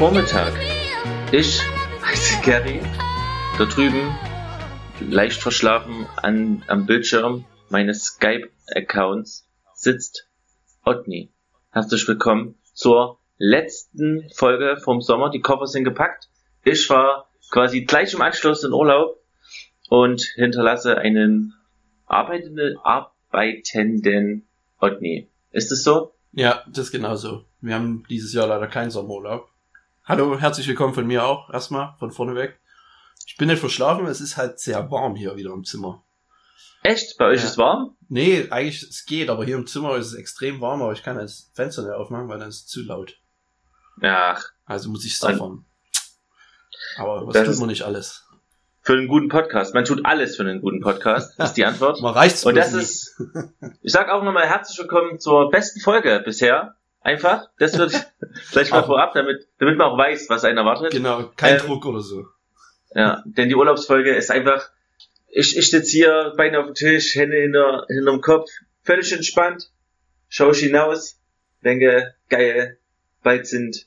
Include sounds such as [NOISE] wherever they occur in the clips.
Sonntagvormittag. Ich heiße Gary. Da drüben, leicht verschlafen an, am Bildschirm meines Skype-Accounts, sitzt Otni. Herzlich willkommen zur letzten Folge vom Sommer. Die Koffer sind gepackt. Ich war quasi gleich im Anschluss in Urlaub und hinterlasse einen arbeitenden, arbeitenden Otni. Ist es so? Ja, das ist genau so. Wir haben dieses Jahr leider keinen Sommerurlaub. Hallo, herzlich willkommen von mir auch, erstmal, von vorne weg. Ich bin nicht verschlafen, es ist halt sehr warm hier wieder im Zimmer. Echt? Bei euch Ja. ist warm? Nee, eigentlich, es geht, aber hier im Zimmer ist es extrem warm, aber ich kann das Fenster nicht aufmachen, weil dann ist es zu laut. Ach, Also muss ich suffern. Aber was Das tut man nicht alles? für einen guten Podcast. Man tut alles für einen guten Podcast, [LAUGHS] ist die Antwort. Man reicht's Und das nie. ist, ich sag auch nochmal herzlich willkommen zur besten Folge bisher. Einfach. Das wird [LAUGHS] gleich mal vorab, damit, damit man auch weiß, was einen erwartet. Genau, kein Ähm, Druck oder so. Ja, denn die Urlaubsfolge ist einfach, ich, ich sitze hier, Beine auf dem Tisch, Hände hinter, hinterm Kopf, völlig entspannt, schaue ich hinaus, denke, geil, bald sind,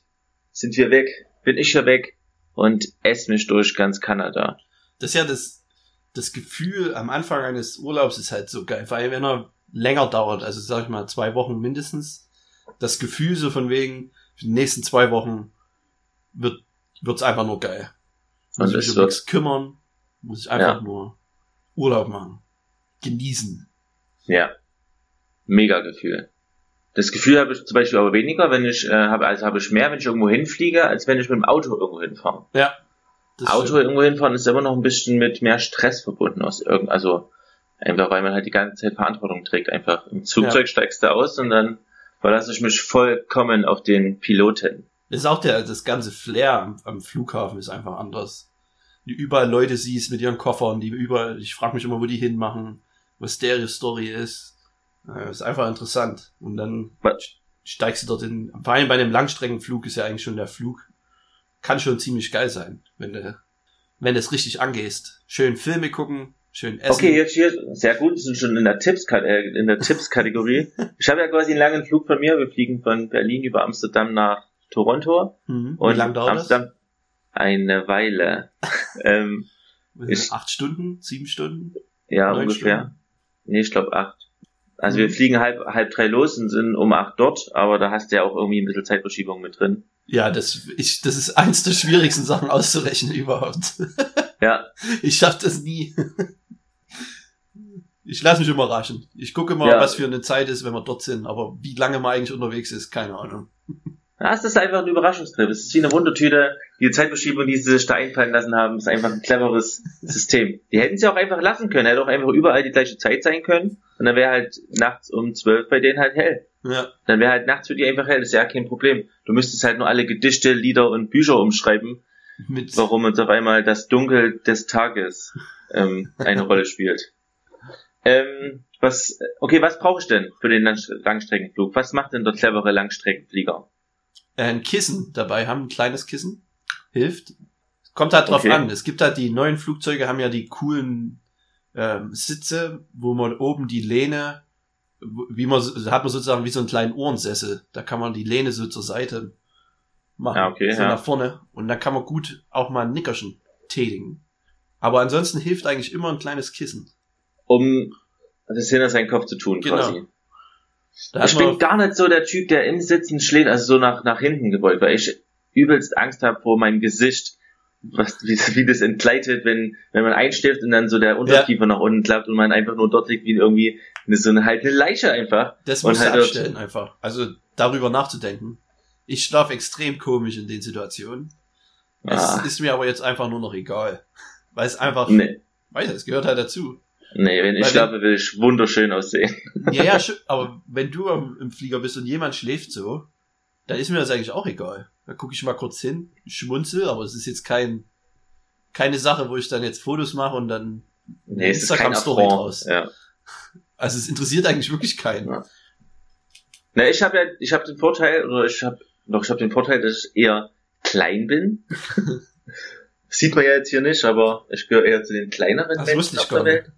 sind wir weg, bin ich ja weg und esse mich durch ganz Kanada. Das ist ja das, das Gefühl am Anfang eines Urlaubs ist halt so geil, weil wenn er länger dauert, also sag ich mal zwei Wochen mindestens, das Gefühl so von wegen, für die nächsten zwei Wochen wird wird's einfach nur geil. Muss Und ich mich um nichts kümmern, muss ich einfach Ja. nur Urlaub machen. Genießen. Ja. Mega Gefühl. Das Gefühl habe ich zum Beispiel aber weniger, wenn ich, äh, habe, also habe ich mehr, wenn ich irgendwo hinfliege, als wenn ich mit dem Auto irgendwo hinfahre. Ja. Das Auto stimmt. irgendwo hinfahren ist immer noch ein bisschen mit mehr Stress verbunden aus irgend, also einfach weil man halt die ganze Zeit Verantwortung trägt. Einfach im Zugzeug steigst du aus und dann verlasse ich mich vollkommen auf den Piloten. Das ist auch der, das ganze Flair am, am Flughafen ist einfach anders. Du überall Leute siehst mit ihren Koffern, die überall, ich frage mich immer, wo die hinmachen, was deren Story ist. Äh, ist einfach interessant. Und dann Was? steigst du dort in, vor allem bei einem Langstreckenflug ist ja eigentlich schon der Flug, kann schon ziemlich geil sein, wenn du, wenn du es richtig angehst. Schön Filme gucken, schön essen. Okay, jetzt hier, sehr gut, wir sind schon in der Tipps, äh, in der Tipps-Kategorie. [LAUGHS] ich habe ja quasi einen langen Flug von mir. Wir fliegen von Berlin über Amsterdam nach Toronto. Mhm. Und Wie lange dauert Amsterdam eine Weile. [LAUGHS] ähm, das? ich- Acht Stunden? Sieben Stunden? ja, ungefähr. Stunden? Nee, ich glaube acht. Also Mhm. wir fliegen halb, halb drei los und sind um acht dort, aber da hast du ja auch irgendwie ein bisschen Zeitverschiebung mit drin. Ja, das, ich, das ist eins der schwierigsten Sachen auszurechnen [LAUGHS] überhaupt. Ja, [LAUGHS] Ich schaff das nie. [LAUGHS] Ich lasse mich überraschen. Ich gucke mal, Ja. was für eine Zeit ist, wenn wir dort sind, aber wie lange man eigentlich unterwegs ist, keine Ahnung. das ist einfach ein Überraschungstrip. Es ist wie eine Wundertüte. Die Zeitverschiebung, die sie sich da einfallen lassen haben, ist einfach ein cleveres [LAUGHS] System. Die hätten sie auch einfach lassen können. Hätte auch einfach überall die gleiche Zeit sein können. Und dann wäre halt nachts um zwölf bei denen halt hell. Ja, Dann wäre halt nachts für die einfach hell. Das ist ja kein Problem. Du müsstest halt nur alle Gedichte, Lieder und Bücher umschreiben, mit, warum uns auf einmal das Dunkel des Tages ähm, eine [LAUGHS] Rolle spielt. Ähm, was, okay, was brauche ich denn für den Lang- Langstreckenflug? Was macht denn der clevere Langstreckenflieger? äh, ein Kissen dabei haben, ein kleines Kissen. Hilft. Kommt halt drauf Okay. an. Es gibt halt die neuen Flugzeuge, haben ja die coolen ähm, Sitze, wo man oben die Lehne, wie man, hat man sozusagen wie so einen kleinen Ohrensessel. Da kann man die Lehne so zur Seite machen. Ja, okay, so ja. nach vorne. Und dann kann man gut auch mal ein Nickerchen tätigen. Aber ansonsten hilft eigentlich immer ein kleines Kissen. Um das hinter seinen Kopf zu tun, Genau. quasi. Da Ich bin gar nicht so der Typ, der im Sitzen schlägt, also so nach, nach hinten gebeugt, weil ich übelst Angst habe vor meinem Gesicht, was, [LAUGHS] wie, wie das entgleitet, wenn, wenn man einschläft und dann so der Unterkiefer nach unten klappt und man einfach nur dort liegt wie irgendwie eine, so eine, eine Leiche einfach. Das du halt abstellen einfach. Also darüber nachzudenken. Ich schlafe extrem komisch in den Situationen. Es Ah, ist mir aber jetzt einfach nur noch egal. Weil es einfach, nee, weiß es gehört halt dazu. nee, wenn ich Weil schlafe, will ich wunderschön aussehen. Ja, ja, [LAUGHS] aber wenn du im Flieger bist und jemand schläft so, dann ist mir das eigentlich auch egal. Da gucke ich mal kurz hin, schmunzel, aber es ist jetzt kein, keine Sache, wo ich dann jetzt Fotos mache und dann Nee, Instagram-Story draus. Ja. Also es interessiert eigentlich wirklich keinen. Ja. Na, ich habe ja, ich habe den Vorteil, oder ich habe, doch, ich habe den Vorteil, dass ich eher klein bin. [LAUGHS] Sieht man ja jetzt hier nicht, aber ich gehöre eher zu den kleineren Das Menschen auf der gar nicht. Welt.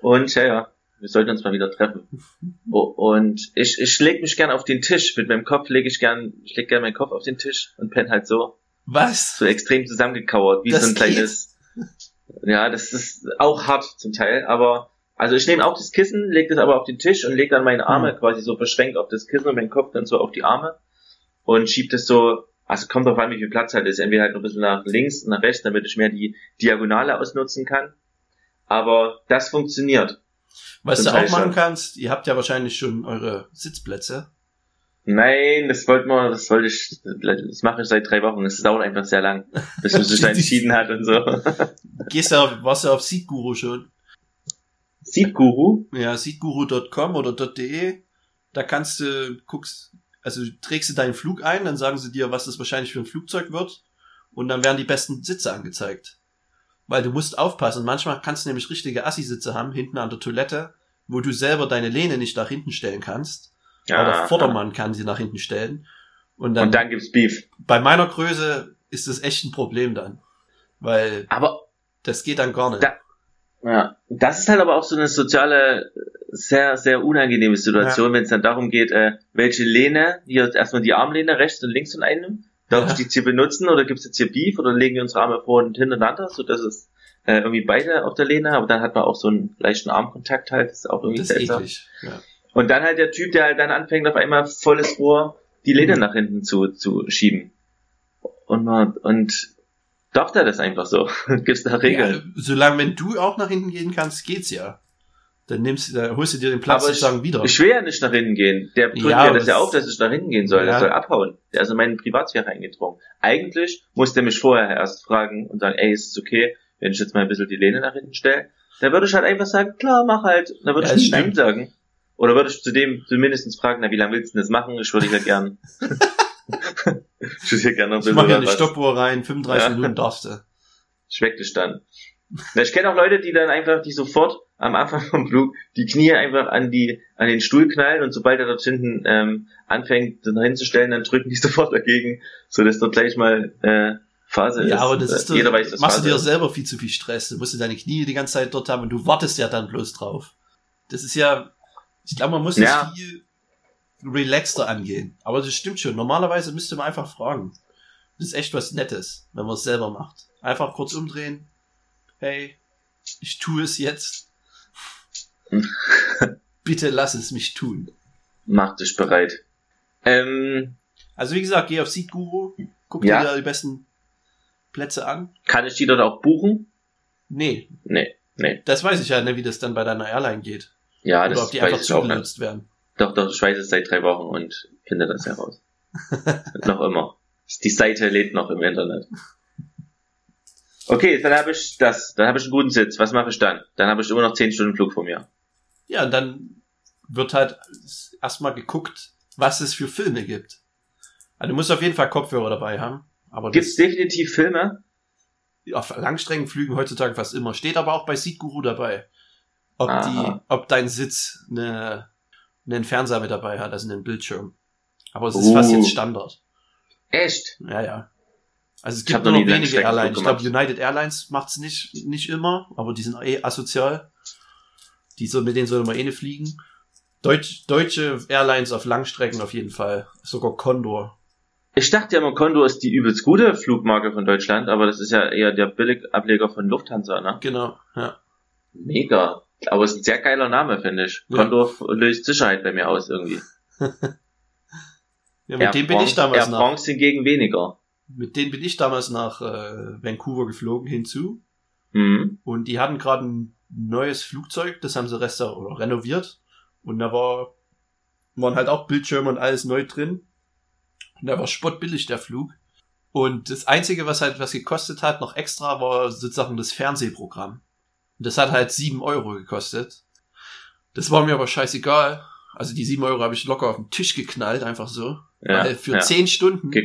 Und ja, ja. Wir sollten uns mal wieder treffen. [LAUGHS] Und ich, ich leg mich gern auf den Tisch. Mit meinem Kopf lege ich gern, ich leg gern meinen Kopf auf den Tisch und penne halt so. Was? So extrem zusammengekauert, wie Das so ein kleines. [LAUGHS] Ja, das ist auch hart zum Teil, aber also ich nehme auch das Kissen, lege das aber auf den Tisch und lege dann meine Arme Mhm. quasi so verschränkt auf das Kissen und meinen Kopf dann so auf die Arme und schieb das so, also kommt drauf an, wie viel Platz halt ist, entweder halt noch ein bisschen nach links, nach rechts, damit ich mehr die Diagonale ausnutzen kann. Aber das funktioniert. Was Zum du auch machen kannst, ihr habt ja wahrscheinlich schon eure Sitzplätze. Nein, das wollte man, das wollte ich, das mache ich seit drei Wochen. Es dauert einfach sehr lang, bis man sich da [LAUGHS] entschieden hat und so. [LAUGHS] Gehst du auf, warst du auf Seedguru schon? Seedguru? Ja, seedguru.com oder .de. Da kannst du, guckst, also trägst du deinen Flug ein, dann sagen sie dir, was das wahrscheinlich für ein Flugzeug wird. Und dann werden die besten Sitze angezeigt. Weil du musst aufpassen. Manchmal kannst du nämlich richtige Assi-Sitze haben, hinten an der Toilette, wo du selber deine Lehne nicht nach hinten stellen kannst. Aber Ja. Vordermann kann sie nach hinten stellen. Und dann, Und dann gibt's Beef. bei meiner Größe ist das echt ein Problem dann. Weil Aber das geht dann gar nicht. Da- Ja, das ist halt aber auch so eine soziale, sehr, sehr unangenehme Situation, wenn es dann darum geht, äh, welche Lehne, hier erstmal die Armlehne rechts und links von einem, darf Ja. ich die jetzt hier benutzen oder gibt es jetzt hier Beef oder legen wir unsere Arme vor und hintereinander, so dass es äh, irgendwie beide auf der Lehne, aber dann hat man auch so einen leichten Armkontakt halt, das ist auch irgendwie das seltsam. eklig. Ja. Und dann halt der Typ, der halt dann anfängt, auf einmal volles Rohr die Lehne Mhm. nach hinten zu, zu schieben. Und man, und darf der das einfach so? [LAUGHS] Gibt's da Regeln? Ja, solange wenn du auch nach hinten gehen kannst, geht's ja. Dann nimmst du, dann holst du dir den Platz Aber sozusagen wieder. Ich will ja nicht nach hinten gehen. Der drückt Ja, ja, das ja auf, dass ich nach hinten gehen soll. Ja. Der soll abhauen. Der ist in meine Privatsphäre eingedrungen. Eigentlich muss der mich vorher erst fragen und sagen, ey, ist es okay, wenn ich jetzt mal ein bisschen die Lehne nach hinten stelle? Dann würde ich halt einfach sagen, klar, mach halt. Dann würde Ja, ich nicht das Nein sagen. Oder würde ich zudem zumindest fragen, na, wie lange willst du denn das machen? Ich würde ja gern. [LAUGHS] ich würde ja gerne noch ein ich bisschen mach ja eine. Stoppuhr rein, 35 Ja. Minuten darfst du. Schmeckt es dann. Ich kenne auch Leute, die dann einfach, die sofort am Anfang vom Flug die Knie einfach an die an den Stuhl knallen und sobald er dort hinten ähm, anfängt, dann hinzustellen, dann drücken die [LAUGHS] sofort dagegen, so dass dort gleich mal äh, Phase ist. Ja, aber das Äh, ist doch, jeder weiß, dass machst du Phase dir ist. selber viel zu viel Stress. Du musst du deine Knie die ganze Zeit dort haben und du wartest ja dann bloß drauf. Das ist ja, ich glaube, man muss Ja. das viel relaxter angehen. Aber das stimmt schon. Normalerweise müsste man einfach fragen. Das ist echt was Nettes, wenn man es selber macht. Einfach kurz umdrehen. Hey, ich tue es jetzt. [LAUGHS] Bitte lass es mich tun. Mach dich bereit. Ähm, Also wie gesagt, geh auf Seedguru, guck Ja. dir da die besten Plätze an. kann ich die dort auch buchen? Nee, Nee, nee. das weiß ich ja nicht, wie das dann bei deiner Airline geht. Ja, Oder das ob die einfach zugenutzt werden. Doch, doch, ich weiß es seit drei Wochen und finde das heraus. [LAUGHS] noch immer. Die Seite lädt noch im Internet. Okay, dann habe ich das. Dann habe ich einen guten Sitz. Was mache ich dann? Dann habe ich immer noch 10 Stunden Flug vor mir. Ja, und dann wird halt erstmal geguckt, was es für Filme gibt. Also du musst auf jeden Fall Kopfhörer dabei haben. Aber Gibt es definitiv Filme? auf Langstreckenflügen heutzutage fast immer. Steht aber auch bei Seedguru dabei. Ob Aha. die, ob dein Sitz eine, einen Fernseher mit dabei hat, also einen Bildschirm. Aber es ist Uh. fast jetzt Standard. Echt? Ja, ja. Also es Ich gibt nur noch wenige Airlines. Ich glaube. United Airlines macht's nicht, nicht immer, aber die sind eh asozial. Die so, mit denen soll man eh nicht fliegen. Deutsch, deutsche Airlines auf Langstrecken auf jeden Fall. Sogar Condor. Ich dachte ja immer, Condor ist die übelst gute Flugmarke von Deutschland, aber das ist ja eher der Billigableger von Lufthansa, ne? Genau, ja. Mega. Aber es ist ein sehr geiler Name, finde ich. Ja. Löst Sicherheit bei mir aus irgendwie. [LAUGHS] ja mit Air dem bin ich damals Air nach, France hingegen weniger. mit denen bin ich damals nach äh, Vancouver geflogen hinzu. Mhm. Und die hatten gerade ein neues Flugzeug, das haben sie restauriert oder renoviert. Und da war, waren halt auch Bildschirme und alles neu drin. Und da war spottbillig der Flug. Und das Einzige, was halt was gekostet hat, noch extra, war sozusagen das Fernsehprogramm. Und das hat halt sieben Euro gekostet. Das war mir aber scheißegal. Also die sieben Euro habe ich locker auf den Tisch geknallt, einfach so. Ja, Weil für ja. zehn Stunden so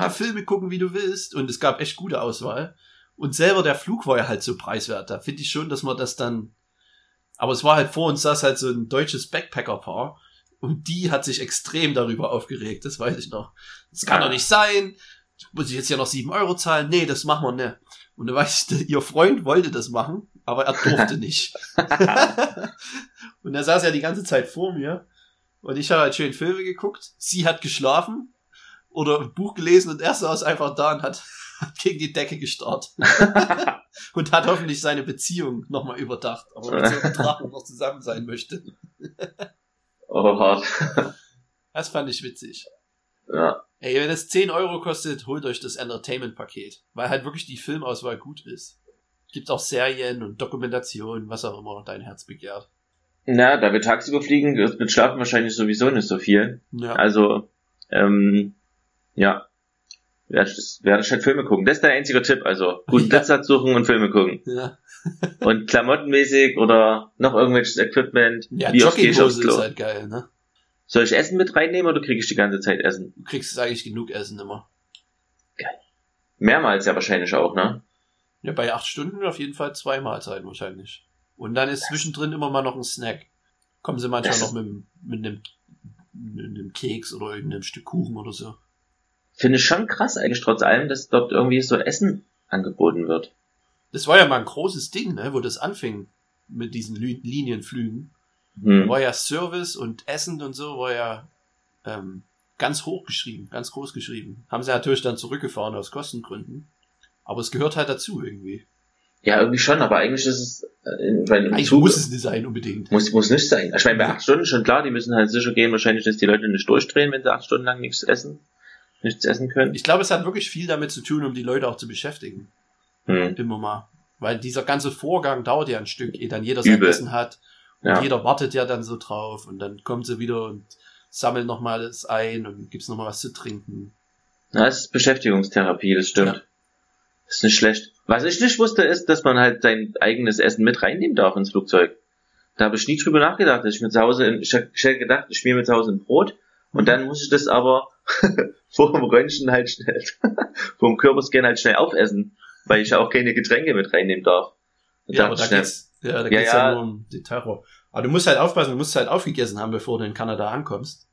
viele. Filme gucken, wie du willst. Und es gab echt gute Auswahl. Und selber der Flug war ja halt so preiswert. Da finde ich schon, dass man das dann. Aber es war halt vor uns saß halt so ein deutsches Backpacker-Paar. Und die hat sich extrem darüber aufgeregt. Das weiß ich noch. Das kann Ja. doch nicht sein. Muss ich jetzt ja noch sieben Euro zahlen? Nee, das machen wir nicht. Und da weiß ich, [LAUGHS] ihr Freund wollte das machen. Aber er durfte [LAUGHS] nicht. [LAUGHS] und er saß ja die ganze Zeit vor mir und ich habe halt schön Filme geguckt. Sie hat geschlafen oder ein Buch gelesen und er saß einfach da und hat, [LAUGHS] hat gegen die Decke gestarrt. und hat hoffentlich seine Beziehung nochmal überdacht, ob er mit so einem Drachen noch zusammen sein möchte. Oh, hart. Das fand ich witzig. Ja. Ey, wenn es 10 Euro kostet, holt euch das Entertainment-Paket, weil halt wirklich die Filmauswahl gut ist. Gibt auch Serien und Dokumentationen, was auch immer dein Herz begehrt. Na, da wir tagsüber fliegen, wird mit Schlafen wahrscheinlich sowieso nicht so viel. Ja. Also, ähm, ja. Werde ich, halt Filme gucken. Das ist der einzige Tipp. Also, guten [LAUGHS] Ja. Platz suchen und Filme gucken. ja. [LAUGHS] Und klamottenmäßig oder noch irgendwelches Equipment. Ja, Wie Jogginghose ist halt geil, ne? Soll ich Essen mit reinnehmen oder kriege ich die ganze Zeit Essen? Du kriegst eigentlich genug Essen immer. Mehrmals ja wahrscheinlich auch, ne? Ja, bei acht Stunden auf jeden Fall zwei Mahlzeiten wahrscheinlich. Und dann ist zwischendrin immer mal noch ein Snack. Kommen sie manchmal Das- noch mit, mit, einem, mit einem Keks oder irgendeinem Stück Kuchen oder so. Finde ich schon krass eigentlich trotz allem, dass dort irgendwie so Essen angeboten wird. Das war ja mal ein großes Ding, ne, wo das anfing mit diesen Lü- Linienflügen. Hm. War ja Service und Essen und so war ja ähm, ganz hoch geschrieben, ganz groß geschrieben. Haben sie natürlich dann zurückgefahren aus Kostengründen. Aber es gehört halt dazu irgendwie. Ja, irgendwie schon, aber eigentlich ist es, äh, im Eigentlich Zug muss es nicht sein unbedingt. muss, muss nicht sein. Ich meine, bei acht Stunden schon klar, die müssen halt sicher gehen, wahrscheinlich, dass die Leute nicht durchdrehen, wenn sie acht Stunden lang nichts essen, nichts essen können. Ich glaube, es hat wirklich viel damit zu tun, um die Leute auch zu beschäftigen. Hm. Immer mal. Weil dieser ganze Vorgang dauert ja ein Stück, ehe dann jeder sein. Essen hat. Und Ja. jeder wartet ja dann so drauf. Und dann kommen sie wieder und sammeln nochmal alles ein und gibt's noch mal was zu trinken. Na, es ist Beschäftigungstherapie, das stimmt. Ja. Das ist nicht schlecht. Was ich nicht wusste, ist, dass man halt sein eigenes Essen mit reinnehmen darf ins Flugzeug. Da habe ich nie drüber nachgedacht, ich mir zu Hause, in, ich hätte gedacht, ich schmier mir zu Hause ein Brot und dann muss ich das aber [LAUGHS] vor dem Röntgen halt schnell, [LAUGHS] vor dem Körperscan halt schnell aufessen, weil ich ja auch keine Getränke mit reinnehmen darf. Und Ja, da aber da geht's, ja, da Ja, geht's ja, ja. nur um den Terror. Aber du musst halt aufpassen, du musst halt aufgegessen haben, bevor du in Kanada ankommst.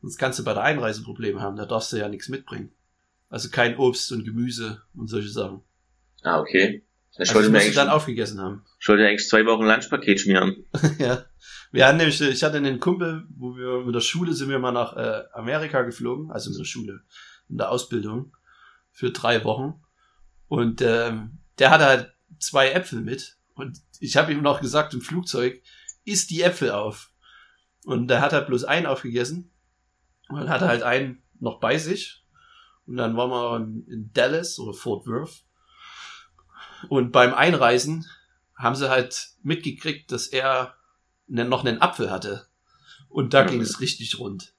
Sonst kannst du bei der Einreise Probleme haben, da darfst du ja nichts mitbringen. Also kein Obst und Gemüse und solche Sachen. Ah, okay. Ich Also wollte das eigentlich, dann aufgegessen haben. ich wollte eigentlich zwei Wochen Lunchpaket schmieren. [LAUGHS] ja. Wir hatten nämlich, ich hatte einen Kumpel, wo wir mit der Schule sind wir mal nach äh, Amerika geflogen, also mit der Schule, in der Ausbildung, für drei Wochen. Und ähm, der hatte halt zwei Äpfel mit. Und ich habe ihm noch gesagt im Flugzeug, isst die Äpfel auf. Und der hat halt bloß einen aufgegessen. Und dann hat er halt einen noch bei sich. Und dann waren wir in- Dallas oder Fort Worth. Und beim Einreisen haben sie halt mitgekriegt, dass er ne- noch einen Apfel hatte. Und da ging es richtig rund.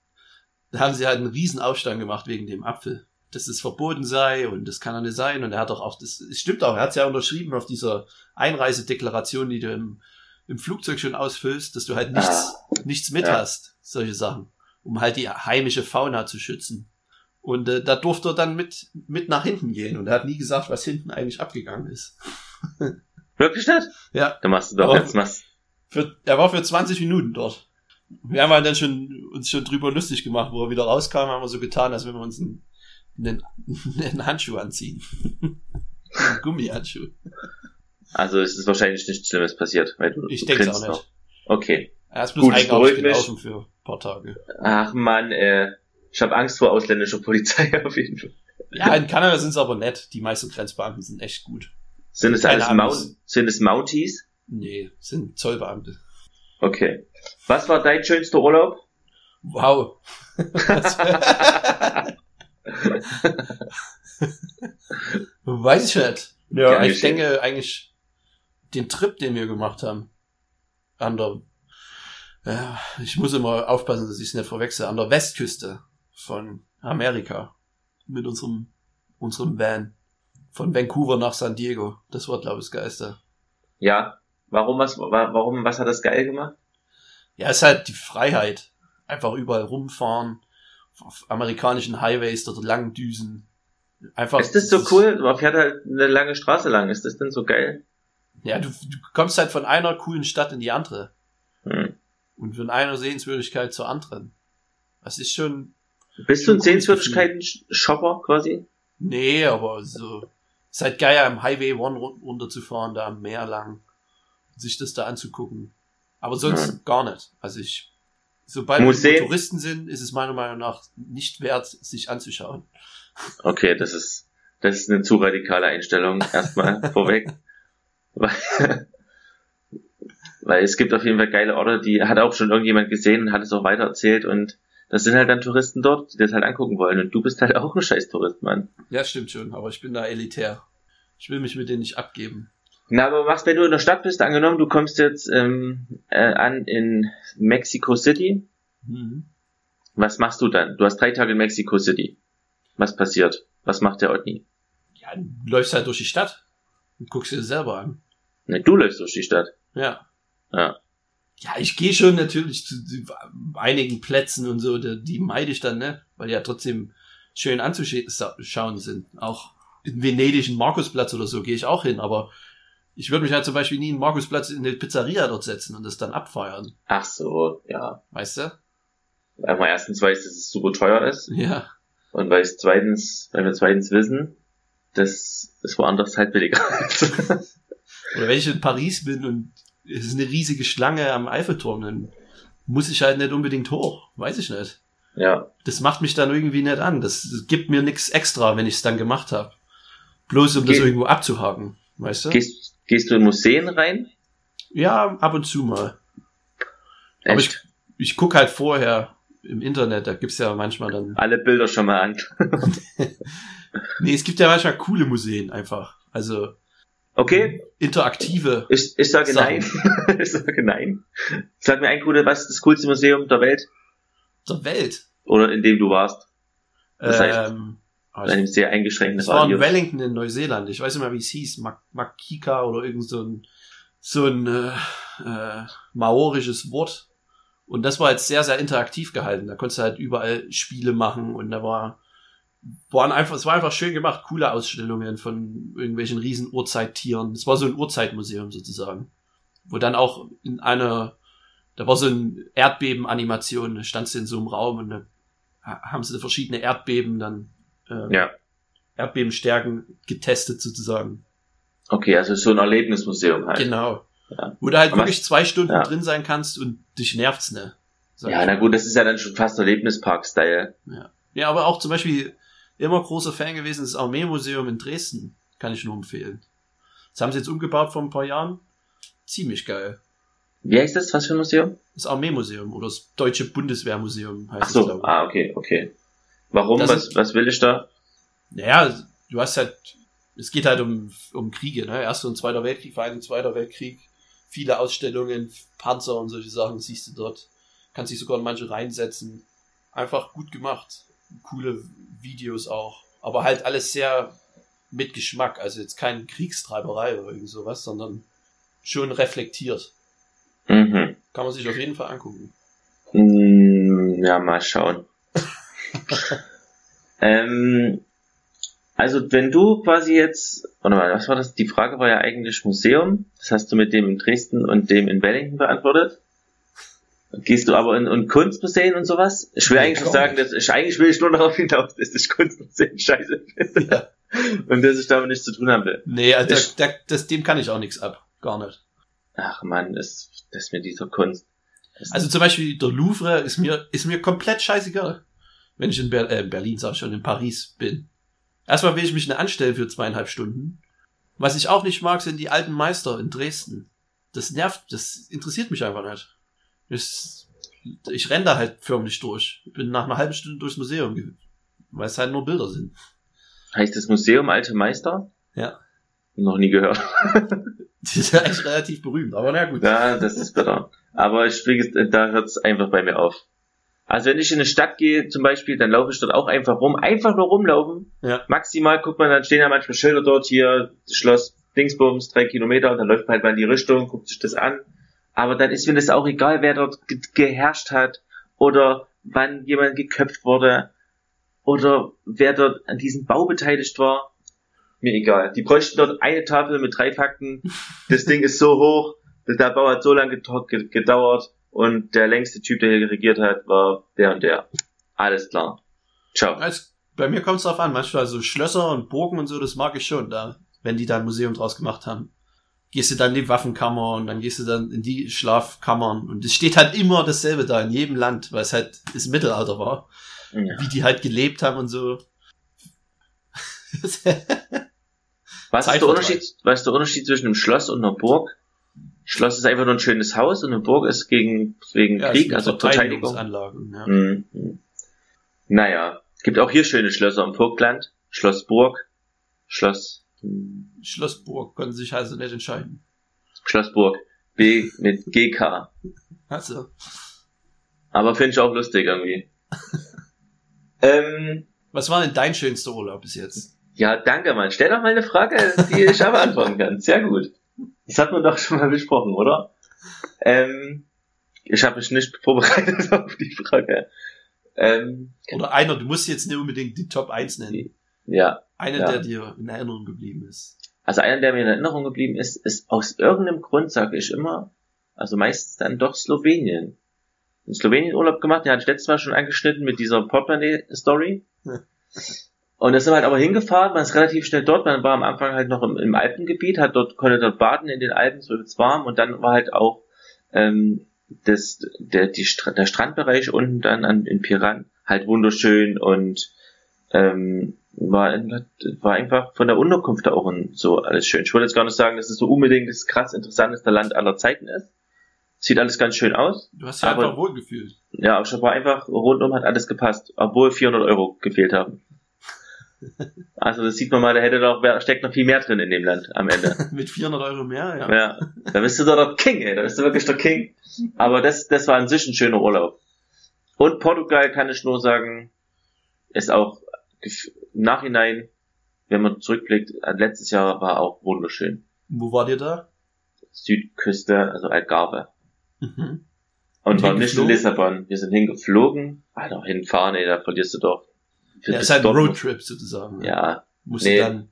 Da haben sie halt einen riesen Aufstand gemacht wegen dem Apfel. Dass es verboten sei und das kann doch nicht sein. Und er hat doch auch, das es stimmt auch, er hat es ja unterschrieben auf dieser Einreisedeklaration, die du im, im Flugzeug schon ausfüllst, dass du halt nichts, nichts mit Ja. hast. Solche Sachen. Um halt die heimische Fauna zu schützen. Und äh, da durfte er dann mit, mit nach hinten gehen. Und er hat nie gesagt, was hinten eigentlich abgegangen ist. [LAUGHS] Wirklich nicht? Ja, Da machst du doch Aber- jetzt machst. für, er war für 20 Minuten dort. Wir haben halt dann schon, uns schon drüber lustig gemacht, wo er wieder rauskam, haben wir so getan, als wenn wir uns einen, [LAUGHS] einen, einen Handschuh anziehen. einen Gummihandschuh. Also es ist wahrscheinlich nichts Schlimmes passiert, weil du Ich denke grinst auch noch. nicht. Okay. Er ist bloß Gut, gelaufen für ein paar Tage. Ach man, äh, ich habe Angst vor ausländischer Polizei [LAUGHS] auf jeden Fall. Ja, in Kanada sind sie aber nett. Die meisten Grenzbeamten sind echt gut. Sind es alles. Mount, sind es Mounties? Nee, sind Zollbeamte. Okay. Was war dein schönster Urlaub? Wow. [LAUGHS] Weiß ich nicht. Ja, Gern ich geschehen. denke eigentlich den Trip, den wir gemacht haben, an der, ja, ich muss immer aufpassen, dass ich es nicht verwechsel, an der Westküste von Amerika mit unserem, unserem Van von Vancouver nach San Diego. Das war, glaube ich, das Geilste. Ja. Warum was, wa- warum, was hat das geil gemacht? Ja, es ist halt die Freiheit. Einfach überall rumfahren, auf amerikanischen Highways, dort lang düsen. Einfach. Ist das so cool? Man fährt halt eine lange Straße lang. Ist das denn so geil? Ja, du, du kommst halt von einer coolen Stadt in die andere. Hm. Und von einer Sehenswürdigkeit zur anderen. Das ist schon, Bist du ein Sehenswürdigkeiten-Shopper quasi? nee, aber so, ist halt geil, am Highway One run- runterzufahren, da am Meer lang. sich das da anzugucken. Aber sonst Ja. gar nicht. Also ich, sobald Museen- wir Touristen sind, ist es meiner Meinung nach nicht wert, sich anzuschauen. Okay, das ist, das ist eine zu radikale Einstellung. Erstmal [LAUGHS] vorweg. Weil, weil es gibt auf jeden Fall geile Orte, die hat auch schon irgendjemand gesehen und hat es auch weiter erzählt und das sind halt dann Touristen dort, die das halt angucken wollen und du bist halt auch ein scheiß Tourist, Mann. Ja, stimmt schon, aber ich bin da elitär. Ich will mich mit denen nicht abgeben. Na, aber was, wenn du in der Stadt bist, angenommen, du kommst jetzt ähm, äh, an in Mexico City, Mhm. was machst du dann? Du hast drei Tage in Mexico City. Was passiert? Was macht der Otni? Ja, du läufst halt durch die Stadt und guckst dir das selber an. Ne, du läufst durch die Stadt. Ja. Ja. Ja, ich gehe schon natürlich zu, einigen Plätzen und so, die, meide ich dann, ne? Weil die ja trotzdem schön anzuschauen sind. Auch in Venedig, in Markusplatz oder so, gehe ich auch hin, aber ich würde mich halt zum Beispiel nie in Markusplatz in eine Pizzeria dort setzen und das dann abfeiern. Ach so, ja. Weißt du? Weil man erstens weiß, dass es super teuer ist Ja. und weil es zweitens, weil wir zweitens wissen, dass es woanders halt billiger [LAUGHS] ist. Oder wenn ich in Paris bin und es ist eine riesige Schlange am Eiffelturm, dann muss ich halt nicht unbedingt hoch. Weiß ich nicht. ja. Das macht mich dann irgendwie nicht an. Das, das gibt mir nichts extra, wenn ich es dann gemacht habe. Bloß um das Ge- irgendwo abzuhaken. Weißt du? Gehst, gehst du in Museen rein? Ja, ab und zu mal. Aber Echt? ich, ich guck halt vorher im Internet, da gibt's ja manchmal dann. [LAUGHS] Alle Bilder schon mal an. [LAUGHS] Nee, es gibt ja manchmal coole Museen einfach. Also Okay, interaktive. ich, ich sage Sachen. nein. [LAUGHS] ich sage nein. Sag mir ein coole, was ist das coolste Museum der Welt? Der Welt. Oder in dem du warst? Das heißt, ähm, aber In ich, einem sehr eingeschränkten das war in. Wellington in Neuseeland. Ich weiß nicht mehr, wie es hieß. Mak Makika oder irgend so ein, so ein äh, äh, maorisches Wort. Und das war jetzt sehr, sehr interaktiv gehalten. Da konntest du halt überall Spiele machen und da war waren einfach, es war einfach schön gemacht, coole Ausstellungen von irgendwelchen riesen Urzeittieren. Es war so ein Urzeitmuseum sozusagen. Wo dann auch in einer, da war so ein Erdbeben-Animation, da standst du in so einem Raum und da ha- haben sie verschiedene Erdbeben dann, äh, Ja. Erdbebenstärken getestet sozusagen. Okay, also so ein Erlebnismuseum halt. Genau. Ja. Wo du halt Aber- wirklich zwei Stunden ja. drin sein kannst und dich nervt's ne. Ja, na gut, das ist ja dann schon fast Erlebnispark-Style. Ja, aber auch zum Beispiel immer großer Fan gewesen, das Armeemuseum in Dresden. Kann ich nur empfehlen. Das haben sie jetzt umgebaut vor ein paar Jahren. Ziemlich geil. Wie heißt das? Was für ein Museum? Das Armeemuseum oder das Deutsche Bundeswehrmuseum heißt Ach es, so, glaube ich. ah, okay, okay. Warum? Das Was, was will ich da? Naja, du hast halt, es geht halt um, um Kriege, ne? Erster und Zweiter Weltkrieg, vor allem Zweiter Weltkrieg. Viele Ausstellungen, Panzer und solche Sachen siehst du dort. Kannst dich sogar in manche reinsetzen. Einfach gut gemacht. Coole Videos auch. Aber halt alles sehr mit Geschmack. Also jetzt keine Kriegstreiberei oder irgend sowas, sondern schon reflektiert. Mhm. Kann man sich auf jeden Fall angucken. Mm, ja, mal schauen. [LAUGHS] ähm, also wenn du quasi jetzt, warte mal, was war das? Die Frage war ja eigentlich Museum. Das hast du mit dem in Dresden und dem in Wellington beantwortet. Gehst du aber in, in Kunstmuseen und sowas? Ich will Nee, eigentlich sagen, dass ich eigentlich will ich nur darauf hinaus, dass ich Kunstmuseen scheiße finde. Ja. Und dass ich damit nichts zu tun haben will. Nee, also Ich- da, da, das, dem kann ich auch nichts ab. Gar nicht. Ach man, das, das mit dieser Kunst. Also zum Beispiel der Louvre ist mir, ist mir komplett scheißegal. Wenn ich in Ber äh, Berlin, sag ich schon, in Paris bin. Erstmal will ich mich ne anstellen für zweieinhalb Stunden. Was ich auch nicht mag, sind die alten Meister in Dresden. Das nervt, das interessiert mich einfach nicht. Das, ich renn da halt förmlich durch. Ich bin nach einer halben Stunde durchs Museum, weil es halt nur Bilder sind. heißt das Museum Alte Meister? Ja. Noch nie gehört. [LAUGHS] Die ist ja echt relativ berühmt, aber na gut. Ja, das ist bitter. Aber ich, da hört's einfach bei mir auf. Also wenn ich in eine Stadt gehe zum Beispiel, dann laufe ich dort auch einfach rum. Einfach nur rumlaufen. Ja. Maximal guckt man, dann stehen ja manchmal Schilder dort hier, Schloss Dingsbums, drei Kilometer, und dann läuft man halt mal in die Richtung, guckt sich das an. Aber dann ist mir das auch egal, wer dort ge geherrscht hat oder wann jemand geköpft wurde oder wer dort an diesem Bau beteiligt war. Mir egal. Die bräuchten dort eine Tafel mit drei Fakten. [LAUGHS] Das Ding ist so hoch, der Bau hat so lange gedauert und der längste Typ, der hier regiert hat, war der und der. Alles klar. Ciao. Als, bei mir kommt es drauf an. Manchmal so Schlösser und Burgen und so, das mag ich schon, da, wenn die da ein Museum draus gemacht haben. Gehst du dann in die Waffenkammer und dann gehst du dann in die Schlafkammern und es steht halt immer dasselbe da in jedem Land, weil es halt das Mittelalter war, Ja. wie die halt gelebt haben und so. Was ist, der. Unterschied, was ist der Unterschied zwischen einem Schloss und einer Burg? Schloss ist einfach nur ein schönes Haus und eine Burg ist gegen, wegen ja, Krieg, also Verteidigung. Verteidigungsanlagen, ja. Mhm. Naja, gibt auch hier schöne Schlösser im Vogtland. Schloss Burg, Schloss, Schlossburg konnten sich also nicht entscheiden. Schloss Burg. B mit GK. Also, Aber finde ich auch lustig irgendwie. [LAUGHS] ähm, was war denn dein schönster Urlaub bis jetzt? ja, danke, Mann. Stell doch mal eine Frage, die ich aber antworten kann. Sehr gut. Das hat man doch schon mal besprochen, oder? Ähm, ich habe mich nicht vorbereitet [LAUGHS] auf die Frage. Ähm, Oder einer, du musst jetzt nicht unbedingt die Top 1 nennen. ja, Einer, Ja. der dir in Erinnerung geblieben ist. also einer, der mir in Erinnerung geblieben ist, ist aus irgendeinem Grund, sage ich immer, also meistens dann doch Slowenien. In Slowenien Urlaub gemacht, den hatte ich letztes Mal schon angeschnitten mit dieser Portemonnaie-Story. Ja. Und da sind wir halt aber hingefahren, man ist relativ schnell dort, man war am Anfang halt noch im, im Alpengebiet, hat dort, konnte dort baden in den Alpen, so wird's warm, und dann war halt auch ähm, das, der, die, der Strandbereich unten dann an, in Piran halt wunderschön und ähm, war, war einfach von der Unterkunft da auch so alles schön. Ich wollte jetzt gar nicht sagen, dass es so unbedingt das krass interessanteste Land aller Zeiten ist. Sieht alles ganz schön aus. Du hast dich Aber- einfach wohlgefühlt. Ja, aber es war einfach rundum hat alles gepasst, obwohl 400 Euro gefehlt haben. [LAUGHS] Also das sieht man mal, da hätte doch, steckt noch viel mehr drin in dem Land am Ende. [LAUGHS] Mit 400 Euro mehr, ja. Ja, da bist du doch der King, ey, da bist du wirklich der King. Aber das, das war an sich ein schöner Urlaub. Und Portugal kann ich nur sagen, ist auch im Nachhinein, wenn man zurückblickt, äh, letztes Jahr war auch wunderschön. Wo war dir da? Südküste, also Algarve. Mhm. Und war nicht in? Lissabon. Wir sind hingeflogen. Alter, hinfahren, ey, da verlierst du doch. Ja, ist halt ein. Roadtrip sozusagen. Ja. Musst Nee. du dann,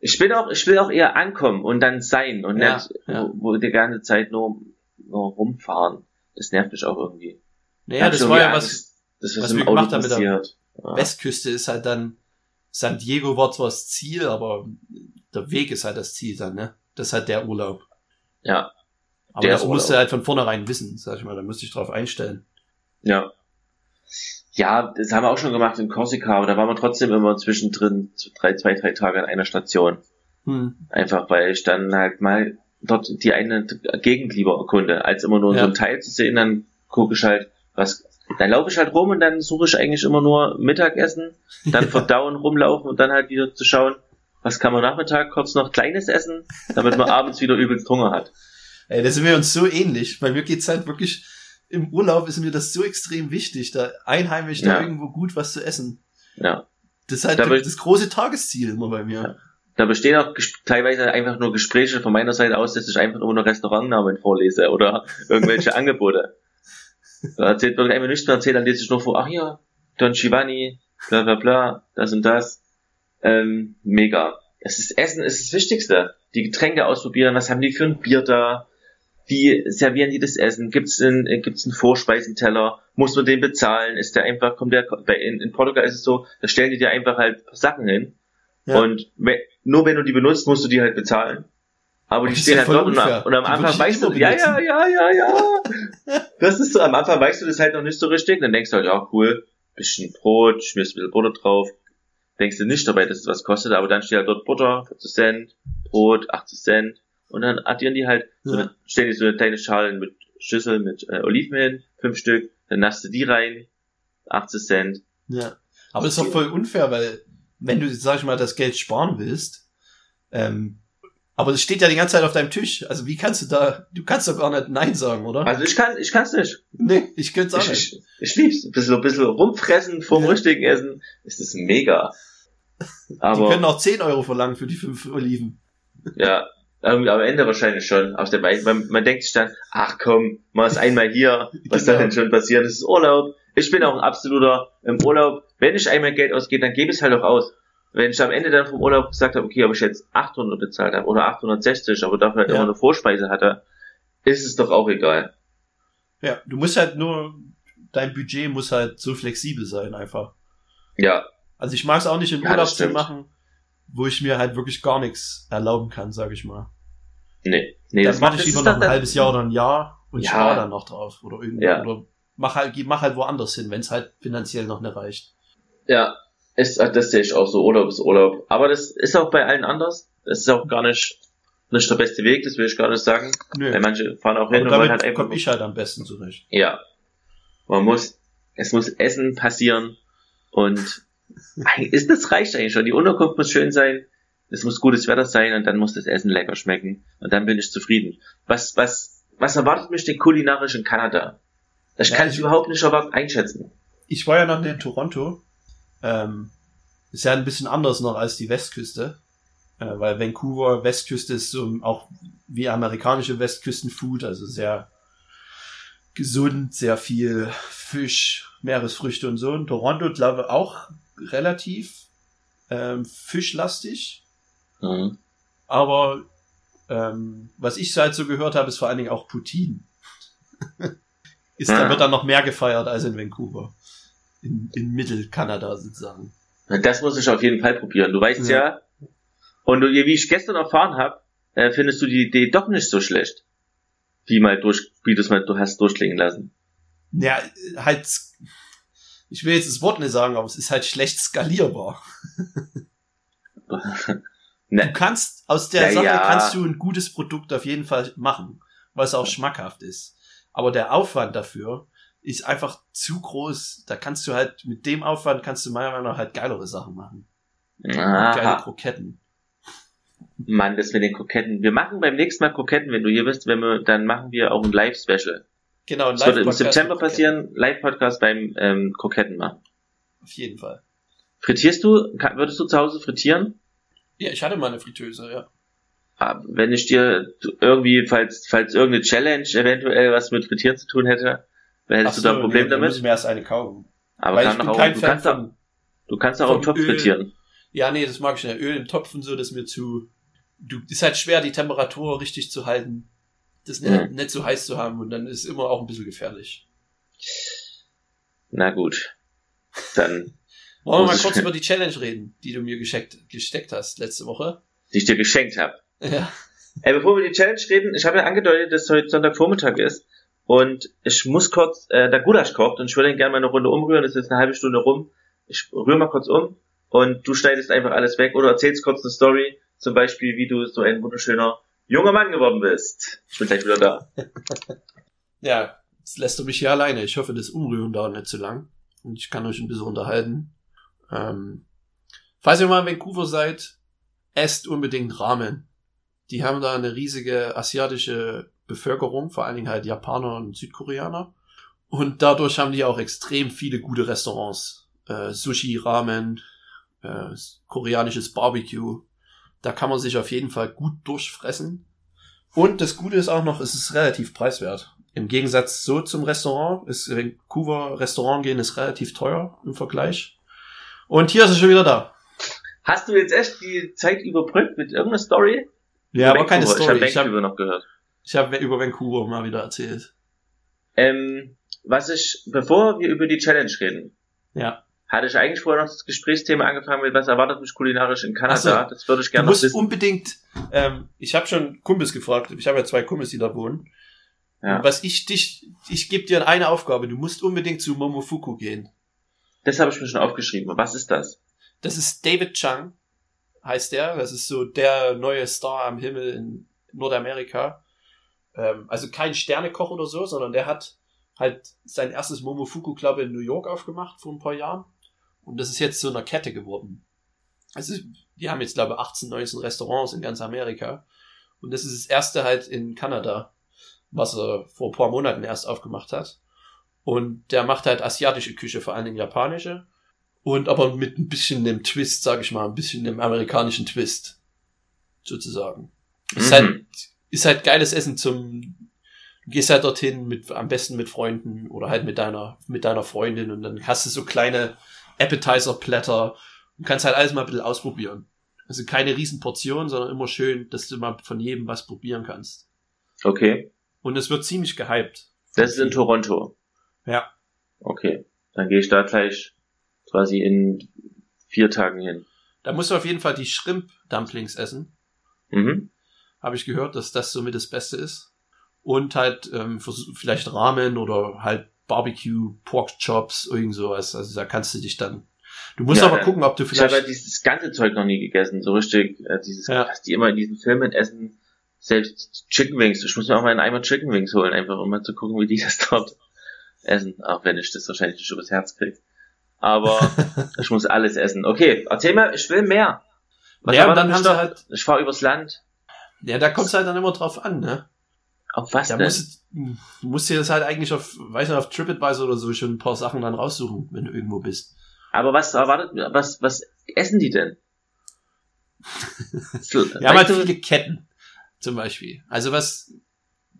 Ich will auch, ich will auch eher ankommen und dann sein und Ja, nicht, ja. Wo, wo die ganze Zeit nur, nur rumfahren. Das nervt mich auch irgendwie. naja, das war ja Angst, was was wir gemacht haben mit der. Ja. Westküste ist halt dann, San Diego war zwar das Ziel, aber der Weg ist halt das Ziel dann, ne? Das ist halt der Urlaub. ja, Aber Der das musst du Urlaub. halt von vornherein wissen, sag ich mal, da musst du dich drauf einstellen. ja. Ja, das haben wir auch schon gemacht in Korsika, aber da waren wir trotzdem immer zwischendrin drei, zwei, drei Tage an einer Station. Hm. Einfach weil ich dann halt mal dort die eine Gegend lieber erkunde, als immer nur Ja. so ein Teil zu sehen, dann gucke ich halt, was, dann laufe ich halt rum und dann suche ich eigentlich immer nur Mittagessen, dann verdauen, [LAUGHS] rumlaufen und dann halt wieder zu schauen, was kann man Nachmittag kurz noch Kleines essen, damit man [LAUGHS] abends wieder übelst Hunger hat. Ey, da sind wir uns so ähnlich. Bei mir geht's halt wirklich, im Urlaub ist mir das so extrem wichtig, da einheimisch Ja. da irgendwo gut was zu essen. Ja. Das ist halt Da das, große Tagesziel immer bei mir. Ja. Da bestehen auch teilweise einfach nur Gespräche von meiner Seite aus, dass ich einfach nur noch Restaurantnamen vorlese oder irgendwelche [LAUGHS] Angebote. Da erzählt wird einfach nichts mehr erzählt, dann lese ich nur vor, ach ja, Don Giovanni, bla bla bla, das und das. Ähm, mega. Es ist Essen ist das Wichtigste. Die Getränke ausprobieren, was haben die für ein Bier da? Wie servieren die das Essen? Gibt's einen, äh, gibt's einen Vorspeisenteller? Muss man den bezahlen? Ist der einfach, kommt der, in, in Portugal ist es so, da stellen die dir einfach halt Sachen hin. Ja. Und nur wenn du die benutzt, musst du die halt bezahlen. Aber die stehen halt dort und, unfair. am- und am Anfang weißt du, ja, ja, ja, ja, ja. Das ist so, am Anfang weißt du das halt noch nicht so richtig. Dann denkst du halt, ja, cool, bisschen Brot, schmierst ein bisschen Butter drauf. Denkst du nicht dabei, dass es was kostet, aber dann steht halt dort Butter, 40 Cent, Brot, 80 Cent. Und dann addieren die halt, so Ja. eine, stellen die so eine kleine Schale mit Schüssel mit äh, Oliven hin, fünf Stück, dann nasst du die rein, 80 Cent. Ja. Aber das ist doch voll unfair, weil wenn du, sag ich mal, das Geld sparen willst, ähm, aber das steht ja die ganze Zeit auf deinem Tisch. Also wie kannst du da, du kannst doch gar nicht Nein sagen, oder? Also ich kann, ich kann's nicht. nee, ich könnte es auch Ich, nicht. ich, ich lieb's. Ein bisschen, ein bisschen rumfressen vom Ja. richtigen Essen. ist das mega. [LAUGHS] Die Aber, können auch 10 Euro verlangen für die fünf Oliven. ja, irgendwie am Ende wahrscheinlich schon. Auf der Weise, man, man denkt sich dann, ach komm, mal es einmal hier. Was Genau. soll denn schon passieren? Das ist Urlaub. Ich bin auch ein absoluter im Urlaub. Wenn ich einmal Geld ausgehe, dann gebe ich es halt auch aus. Wenn ich am Ende dann vom Urlaub gesagt habe, okay, ob ich jetzt 800 bezahlt habe oder 860, aber dafür halt Ja. immer eine Vorspeise hatte, ist es doch auch egal. Ja, du musst halt nur, dein Budget muss halt so flexibel sein einfach. Ja, Also ich mag es auch nicht in Ja, Urlaub zu machen, wo ich mir halt wirklich gar nichts erlauben kann, sag ich mal. Nee. nee dann warte ich lieber noch ein halbes Jahr oder ein Jahr und ja. spare dann noch drauf. Oder irgendwie. Ja. Oder mach halt, mach halt woanders hin, wenn es halt finanziell noch nicht reicht. Ja, ist, das sehe ich auch so. Urlaub ist Urlaub. Aber das ist auch bei allen anders. Das ist auch gar nicht, nicht der beste Weg, das will ich gar nicht sagen. Nö. Weil manche fahren auch hin Aber und damit wollen halt einfach. komme ich halt am besten zurecht. Ja. Man muss, es muss Essen passieren und ist das reicht eigentlich schon. Die Unterkunft muss schön sein, es muss gutes Wetter sein und dann muss das Essen lecker schmecken und dann bin ich zufrieden. Was, was, was erwartet mich denn kulinarisch in Kanada? Das Ja, kann ich ich- überhaupt nicht überhaupt einschätzen. Ich war ja noch in Toronto. Ähm, ist ja ein bisschen anders noch als die Westküste. Äh, weil Vancouver, Westküste ist so auch wie amerikanische Westküstenfood, also sehr gesund, sehr viel Fisch, Meeresfrüchte und so. In Toronto, glaube ich, auch relativ ähm, fischlastig. Mhm. Aber ähm, was ich halt so gehört habe, ist vor allen Dingen auch Poutine. [LAUGHS] ist, da Ja. wird dann noch mehr gefeiert als in Vancouver. In, in Mittelkanada sozusagen. Das muss ich auf jeden Fall probieren. Du weißt Ja. ja, und du, wie ich gestern erfahren habe, äh, findest du die Idee doch nicht so schlecht. Wie mal durch, wie du es mal du hast durchklingen lassen. Ja, halt, ich will jetzt das Wort nicht sagen, aber es ist halt schlecht skalierbar. [LAUGHS] Du ne, kannst, aus der Ja, Sache ja. kannst du ein gutes Produkt auf jeden Fall machen, was auch schmackhaft ist. Aber der Aufwand dafür ist einfach zu groß. Da kannst du halt, mit dem Aufwand kannst du meiner Meinung nach halt geilere Sachen machen. Geile aha, Kroketten. Mann, das mit den Kroketten. Wir machen beim nächsten Mal Kroketten, wenn du hier bist, wenn wir, dann machen wir auch ein Live-Special. Genau, ein Das wird im Live-Podcast September passieren, Live-Podcast beim ähm, Kroketten machen. Auf jeden Fall. Frittierst du, würdest du zu Hause frittieren? Ja, ich hatte mal eine Fritteuse, ja. Ah, Wenn ich dir irgendwie, falls, falls irgendeine Challenge eventuell was mit Frittieren zu tun hätte, hättest Ach du da ein so, Problem nee, damit? ich mir erst eine kaufen. Aber kann auch, du kannst auch, du kannst auch im Topf Öl. frittieren. ja, nee, das mag ich nicht. Öl im Topf und so, das ist mir zu, du, ist halt schwer, die Temperatur richtig zu halten. Das nicht, Mhm. nicht so heiß zu haben und dann ist immer auch ein bisschen gefährlich. Na gut. Dann, [LAUGHS] Wollen wir mal kurz über die Challenge reden, die du mir gescheckt, gesteckt hast letzte Woche? die ich dir geschenkt habe. Ja. Ey, bevor wir die Challenge reden, ich habe ja angedeutet, dass heute Sonntagvormittag ist und ich muss kurz, äh, der Gulasch kocht und ich würde ihn gerne mal eine Runde umrühren, das ist eine halbe Stunde rum. Ich rühre mal kurz um und du schneidest einfach alles weg oder erzählst kurz eine Story, zum Beispiel, wie du so ein wunderschöner junger Mann geworden bist. Ich bin gleich wieder da. [LAUGHS] Ja, jetzt lässt du mich hier alleine. Ich hoffe, das Umrühren dauert nicht zu lang. Und ich kann euch ein bisschen unterhalten. Ähm, falls ihr mal in Vancouver seid, esst unbedingt Ramen. Die haben da eine riesige asiatische Bevölkerung, vor allen Dingen halt Japaner und Südkoreaner. Und dadurch haben die auch extrem viele gute Restaurants. Äh, Sushi, Ramen, äh, koreanisches Barbecue. Da kann man sich auf jeden Fall gut durchfressen. Und das Gute ist auch noch, es ist relativ preiswert. Im Gegensatz so zum Restaurant ist Vancouver Restaurant gehen ist relativ teuer im Vergleich. Und hier ist es schon wieder da. Hast du jetzt echt die Zeit überbrückt mit irgendeiner Story? Ja, aber keine. Story. Ich habe Vancouver noch gehört. Ich hab über Vancouver mal wieder erzählt. Ähm, was ich, bevor wir über die Challenge reden, Ja. hatte ich eigentlich vorher noch das Gesprächsthema angefangen mit, was erwartet mich kulinarisch in Kanada? So. Das würde ich Du gerne noch musst wissen. unbedingt, ähm, ich habe schon Kumpels gefragt, ich habe ja zwei Kumpels, die da wohnen. Ja. Was ich dich, ich gebe dir eine Aufgabe, du musst unbedingt zu Momofuku gehen. Das habe ich mir schon aufgeschrieben. Was ist das? Das ist David Chang, heißt der. Das ist so der neue Star am Himmel in Nordamerika. Ähm, also kein Sternekoch oder so, sondern der hat halt sein erstes Momofuku Club in New York aufgemacht vor ein paar Jahren. Und das ist jetzt so eine Kette geworden. Also die haben jetzt, glaube ich, 18, 19 Restaurants in ganz Amerika. Und das ist das erste halt in Kanada, was er vor ein paar Monaten erst aufgemacht hat. Und der macht halt asiatische Küche, vor allen Dingen japanische. Und aber mit ein bisschen dem Twist, sag ich mal, ein bisschen dem amerikanischen Twist. Sozusagen. Ist, Mhm. halt, ist halt geiles Essen zum, du gehst halt dorthin mit, am besten mit Freunden oder halt mit deiner, mit deiner Freundin und dann hast du so kleine Appetizer-Blätter und kannst halt alles mal ein bisschen ausprobieren. Also keine riesen Portionen, sondern immer schön, dass du mal von jedem was probieren kannst. Okay. Und es wird ziemlich gehypt. Das ist in Toronto. Ja. Okay. Dann gehe ich da gleich quasi in vier Tagen hin. Da musst du auf jeden Fall die Shrimp-Dumplings essen. Mhm. Habe ich gehört, dass das somit das Beste ist. Und halt ähm, vielleicht Ramen oder halt Barbecue, Pork Chops, irgend sowas. Also da kannst du dich dann. Du musst ja, aber gucken, ob du vielleicht. Ich habe ja dieses ganze Zeug noch nie gegessen, so richtig, äh, dieses, ja. was die immer in diesen Filmen essen, selbst Chicken Wings. Ich muss mir auch mal einen Eimer Chicken Wings holen, einfach um mal zu gucken, wie die [LAUGHS] das dort essen. Auch wenn ich das wahrscheinlich nicht übers Herz krieg. Aber [LAUGHS] ich muss alles essen. Okay, erzähl mal, ich will mehr. Was ja, dann haben sie halt. Ich fahr übers Land. Ja, da kommt es halt dann immer drauf an, ne? Auf was da denn? Musst, du musst dir das halt eigentlich auf, weiß nicht, auf TripAdvisor oder so schon ein paar Sachen dann raussuchen, wenn du irgendwo bist. Aber was erwartet, was, was essen die denn? [LAUGHS] Wir haben halt viele Ketten, zum Beispiel. Also was,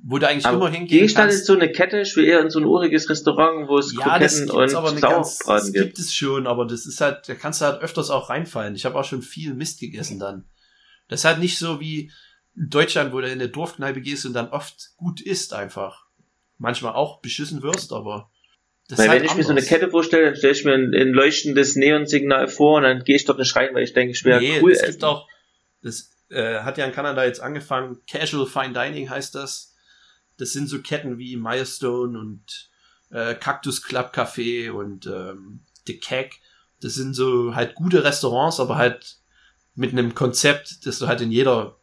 wo du eigentlich aber immer hingehen Gehst kannst. ist so eine Kette, ich will eher in so ein uriges Restaurant, wo es ja, Kroketten und Sauerbraten gibt. gibt es schon, aber das ist halt, da kannst du halt öfters auch reinfallen. Ich habe auch schon viel Mist gegessen dann. Das ist halt nicht so wie Deutschland, wo du in eine Dorfkneipe gehst und dann oft gut isst einfach. Manchmal auch beschissen wirst, aber das weil wenn halt ich anders. mir so eine Kette vorstelle, dann stelle ich mir ein, ein leuchtendes Neonsignal vor und dann gehe ich dort nicht rein, weil ich denke, ich wäre nee, cool. Es gibt auch, das äh, hat ja in Kanada jetzt angefangen, Casual Fine Dining heißt das. Das sind so Ketten wie Milestone und äh, Cactus Club Café und ähm, The Keg. Das sind so halt gute Restaurants, aber halt mit einem Konzept, das du halt in jeder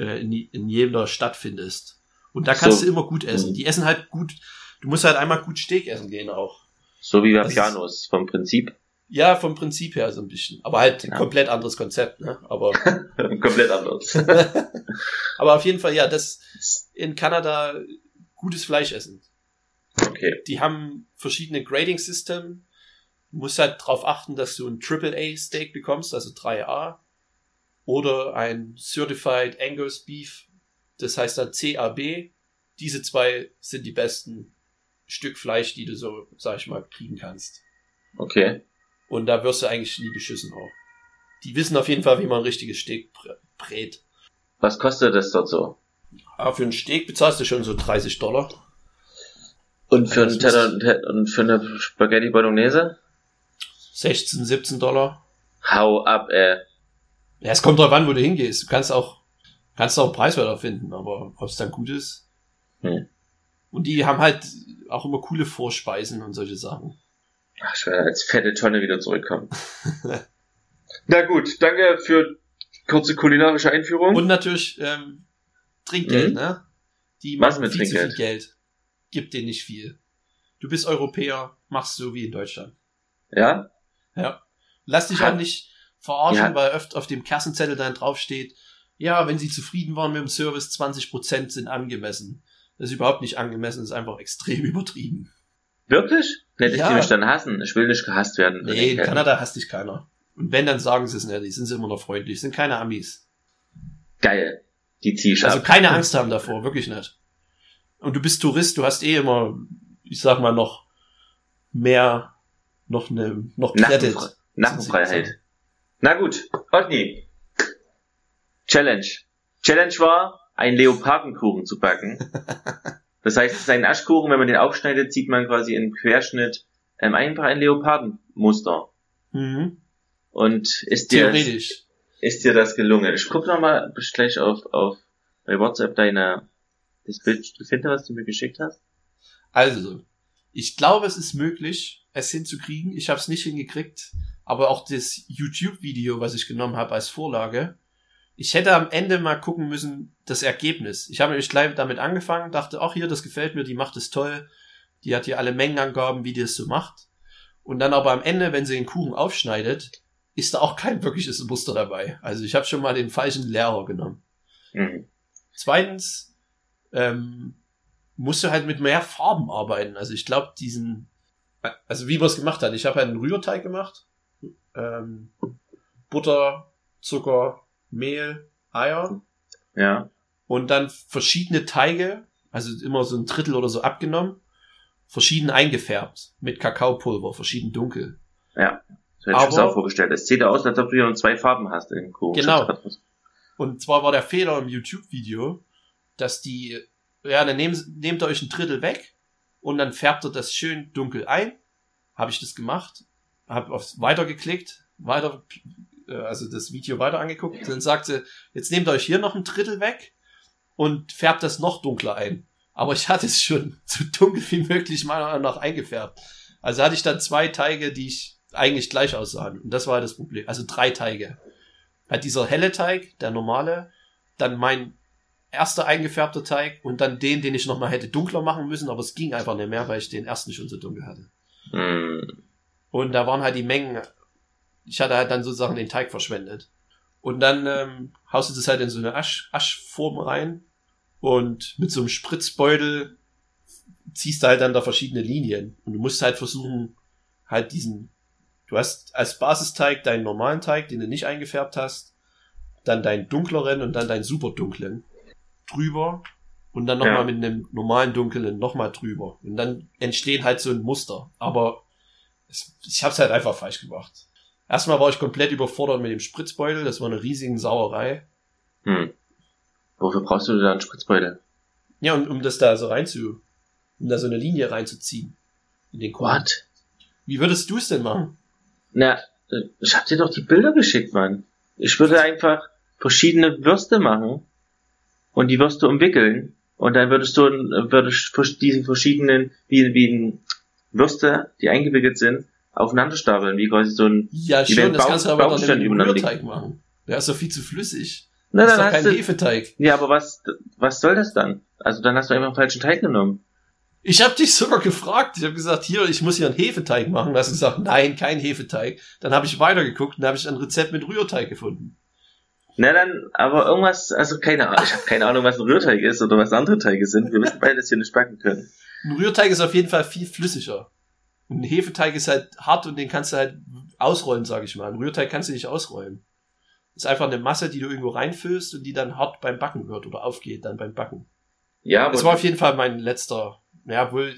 äh, in, in jeder Stadt findest. Und da kannst so. du immer gut essen. Mhm. Die essen halt gut. Du musst halt einmal gut Steak essen gehen auch. So wie bei Pianos vom Prinzip. Ja, vom Prinzip her so ein bisschen. Aber halt ja. komplett anderes Konzept, ne? Aber. [LAUGHS] komplett anderes. [LAUGHS] Aber auf jeden Fall, ja, das in Kanada gutes Fleisch essen. Okay. Die haben verschiedene Grading System. Du musst halt darauf achten, dass du ein AAA Steak bekommst, also 3A. Oder ein Certified Angus Beef. Das heißt dann CAB. Diese zwei sind die besten Stück Fleisch, die du so, sag ich mal, kriegen kannst. Okay. Und da wirst du eigentlich nie beschissen auch. Die wissen auf jeden Fall, wie man ein richtiges Steak brät. Was kostet das dort so? Aber für einen Steak bezahlst du schon so 30 Dollar. Und für, einen Teller, und für eine Spaghetti Bolognese? 16, 17 Dollar. Hau ab, ey. Ja, es kommt drauf an, wo du hingehst. Du kannst auch, kannst auch preiswerter finden, aber ob es dann gut ist. Hm. Und die haben halt auch immer coole Vorspeisen und solche Sachen. Ach, ich werde als fette Tonne wieder zurückkommen. [LAUGHS] Na gut, danke für kurze kulinarische Einführung. Und natürlich ähm, Trinkgeld, mhm. ne? Die machen viel Trinkgeld? zu viel Geld. Gib dir nicht viel. Du bist Europäer, machst so wie in Deutschland. Ja? Ja. Lass dich auch nicht verarschen, ja. weil oft auf dem Kassenzettel dann draufsteht, ja, wenn Sie zufrieden waren mit dem Service, 20% sind angemessen. Das ist überhaupt nicht angemessen, das ist einfach extrem [LAUGHS] übertrieben. Wirklich? Hätte ja. ich die mich dann hassen? Ich will nicht gehasst werden. Nee, in Kanada hasst dich keiner. Und wenn, dann sagen sie es nicht. Die sind immer noch freundlich. Sind keine Amis. Geil. Die zieh ich Also ab. keine Angst haben davor. Wirklich nicht. Und du bist Tourist. Du hast eh immer, ich sag mal, noch mehr, noch ne, noch Credit. Nackenfreiheit. Na gut. Otni. Challenge. Challenge war, einen Leopardenkuchen zu backen. [LAUGHS] Das heißt, es ist ein Aschkuchen, wenn man den aufschneidet, sieht man quasi im Querschnitt ähm, einfach ein Leopardenmuster. Mhm. Und ist dir, ist dir das gelungen? Ich guck nochmal gleich auf, auf bei WhatsApp deine, das Bild finden, was du mir geschickt hast. Also, ich glaube, es ist möglich, es hinzukriegen. Ich habe es nicht hingekriegt, aber auch das YouTube-Video, was ich genommen habe als Vorlage, ich hätte am Ende mal gucken müssen, das Ergebnis. Ich habe nämlich gleich damit angefangen, dachte, ach hier, das gefällt mir, die macht es toll. Die hat hier alle Mengenangaben, wie die es so macht. Und dann aber am Ende, wenn sie den Kuchen aufschneidet, ist da auch kein wirkliches Muster dabei. Also ich habe schon mal den falschen Lehrer genommen. Mhm. Zweitens, ähm, musst du halt mit mehr Farben arbeiten. Also ich glaube, diesen, also wie man es gemacht hat. Ich habe einen Rührteig gemacht. Ähm, Butter, Zucker, Mehl, Eier. Ja. Und dann verschiedene Teige, also immer so ein Drittel oder so abgenommen, verschieden eingefärbt mit Kakaopulver, verschieden dunkel. Ja, so hätte ich mir auch vorgestellt. Es sieht aus, als ob du hier noch zwei Farben hast in Kuchen. Genau. Und zwar war der Fehler im YouTube-Video, dass die, ja, dann nehmt, nehmt ihr euch ein Drittel weg und dann färbt ihr das schön dunkel ein. Habe ich das gemacht, habe auf Weiter geklickt, weiter äh, also das Video weiter angeguckt. Dann sagt sie, jetzt nehmt euch hier noch ein Drittel weg und färbt das noch dunkler ein. Aber ich hatte es schon [LAUGHS] so dunkel wie möglich meiner Meinung nach eingefärbt. Also hatte ich dann zwei Teige, die ich eigentlich gleich aussahen. Und das war das Problem. Also drei Teige. Halt dieser helle Teig, der normale, dann mein erster eingefärbter Teig und dann den, den ich nochmal hätte dunkler machen müssen, aber es ging einfach nicht mehr, weil ich den ersten schon so dunkel hatte. Hm. Und da waren halt die Mengen, ich hatte halt dann sozusagen den Teig verschwendet. Und dann ähm, haust du das halt in so eine Asch, Aschform rein und mit so einem Spritzbeutel ziehst du halt dann da verschiedene Linien. Und du musst halt versuchen, halt diesen, du hast als Basisteig deinen normalen Teig, den du nicht eingefärbt hast, dann deinen dunkleren und dann deinen super dunklen drüber und dann nochmal Ja. mit einem normalen dunklen nochmal drüber. Und dann entstehen halt so ein Muster. Aber es, ich hab's halt einfach falsch gemacht. Erstmal war ich komplett überfordert mit dem Spritzbeutel, das war eine riesige Sauerei. Hm. Wofür brauchst du da einen Spritzbeutel? Ja, und um das da so rein zu, um da so eine Linie reinzuziehen. In den Kuchen. What? Wie würdest du es denn machen? Na, ich hab dir doch die Bilder geschickt, Mann. Ich würde einfach verschiedene Würste machen und die Würste umwickeln und dann würdest du äh, würde ich vers- diese verschiedenen wie wie ein Würste, die eingewickelt sind, aufeinander stapeln, wie quasi so ein Ja, werden das kannst du aber doch nicht mit Rührteig machen. Der ist doch viel zu flüssig. Na, Das ist doch kein du, Hefeteig. ja, aber was was soll das dann? Also dann hast du einfach einen falschen Teig genommen. Ich habe dich sogar gefragt. Ich habe gesagt, hier, ich muss hier einen Hefeteig machen. Du hast gesagt, nein, kein Hefeteig. Dann habe ich weitergeguckt und habe ich ein Rezept mit Rührteig gefunden. Na dann, aber irgendwas, also keine Ahnung, ich habe keine Ahnung, was ein Rührteig ist oder was andere Teige sind. Wir müssen beides hier nicht backen können. Ein Rührteig ist auf jeden Fall viel flüssiger. Ein Hefeteig ist halt hart und den kannst du halt ausrollen, sage ich mal. Ein Rührteig kannst du nicht ausrollen. Ist einfach eine Masse, die du irgendwo reinfüllst und die dann hart beim Backen wird oder aufgeht dann beim Backen. Ja, aber Das war auf jeden Fall mein letzter. Ja, wohl.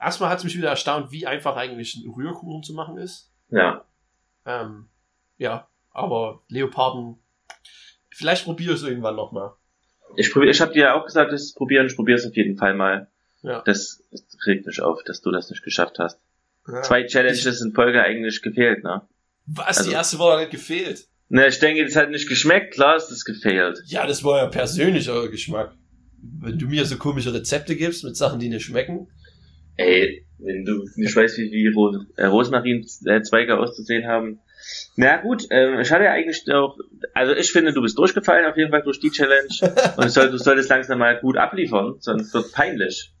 Erstmal hat es mich wieder erstaunt, wie einfach eigentlich ein Rührkuchen zu machen ist. ja. Ähm, ja, aber Leoparden. Vielleicht probiere ich es irgendwann nochmal. Ich probier, ich habe dir ja auch gesagt, das probieren, ich probiere es auf jeden Fall mal. Ja. Das, das regt mich auf, dass du das nicht geschafft hast. Ja. Zwei Challenges in Folge eigentlich gefehlt, ne? Was? also- die erste Woche hat nicht gefehlt. Ne, ich denke, das hat nicht geschmeckt, klar ist das gefehlt. Ja, das war ja persönlicher Geschmack. Wenn du mir so komische Rezepte gibst mit Sachen, die nicht schmecken. Ey, wenn du nicht weißt, wie, wie Ro äh, Rosmarinzweige auszusehen haben. Na gut, ähm, ich hatte ja eigentlich auch, also ich finde, du bist durchgefallen auf jeden Fall durch die Challenge [LAUGHS] und soll, du solltest langsam mal gut abliefern, sonst wird peinlich.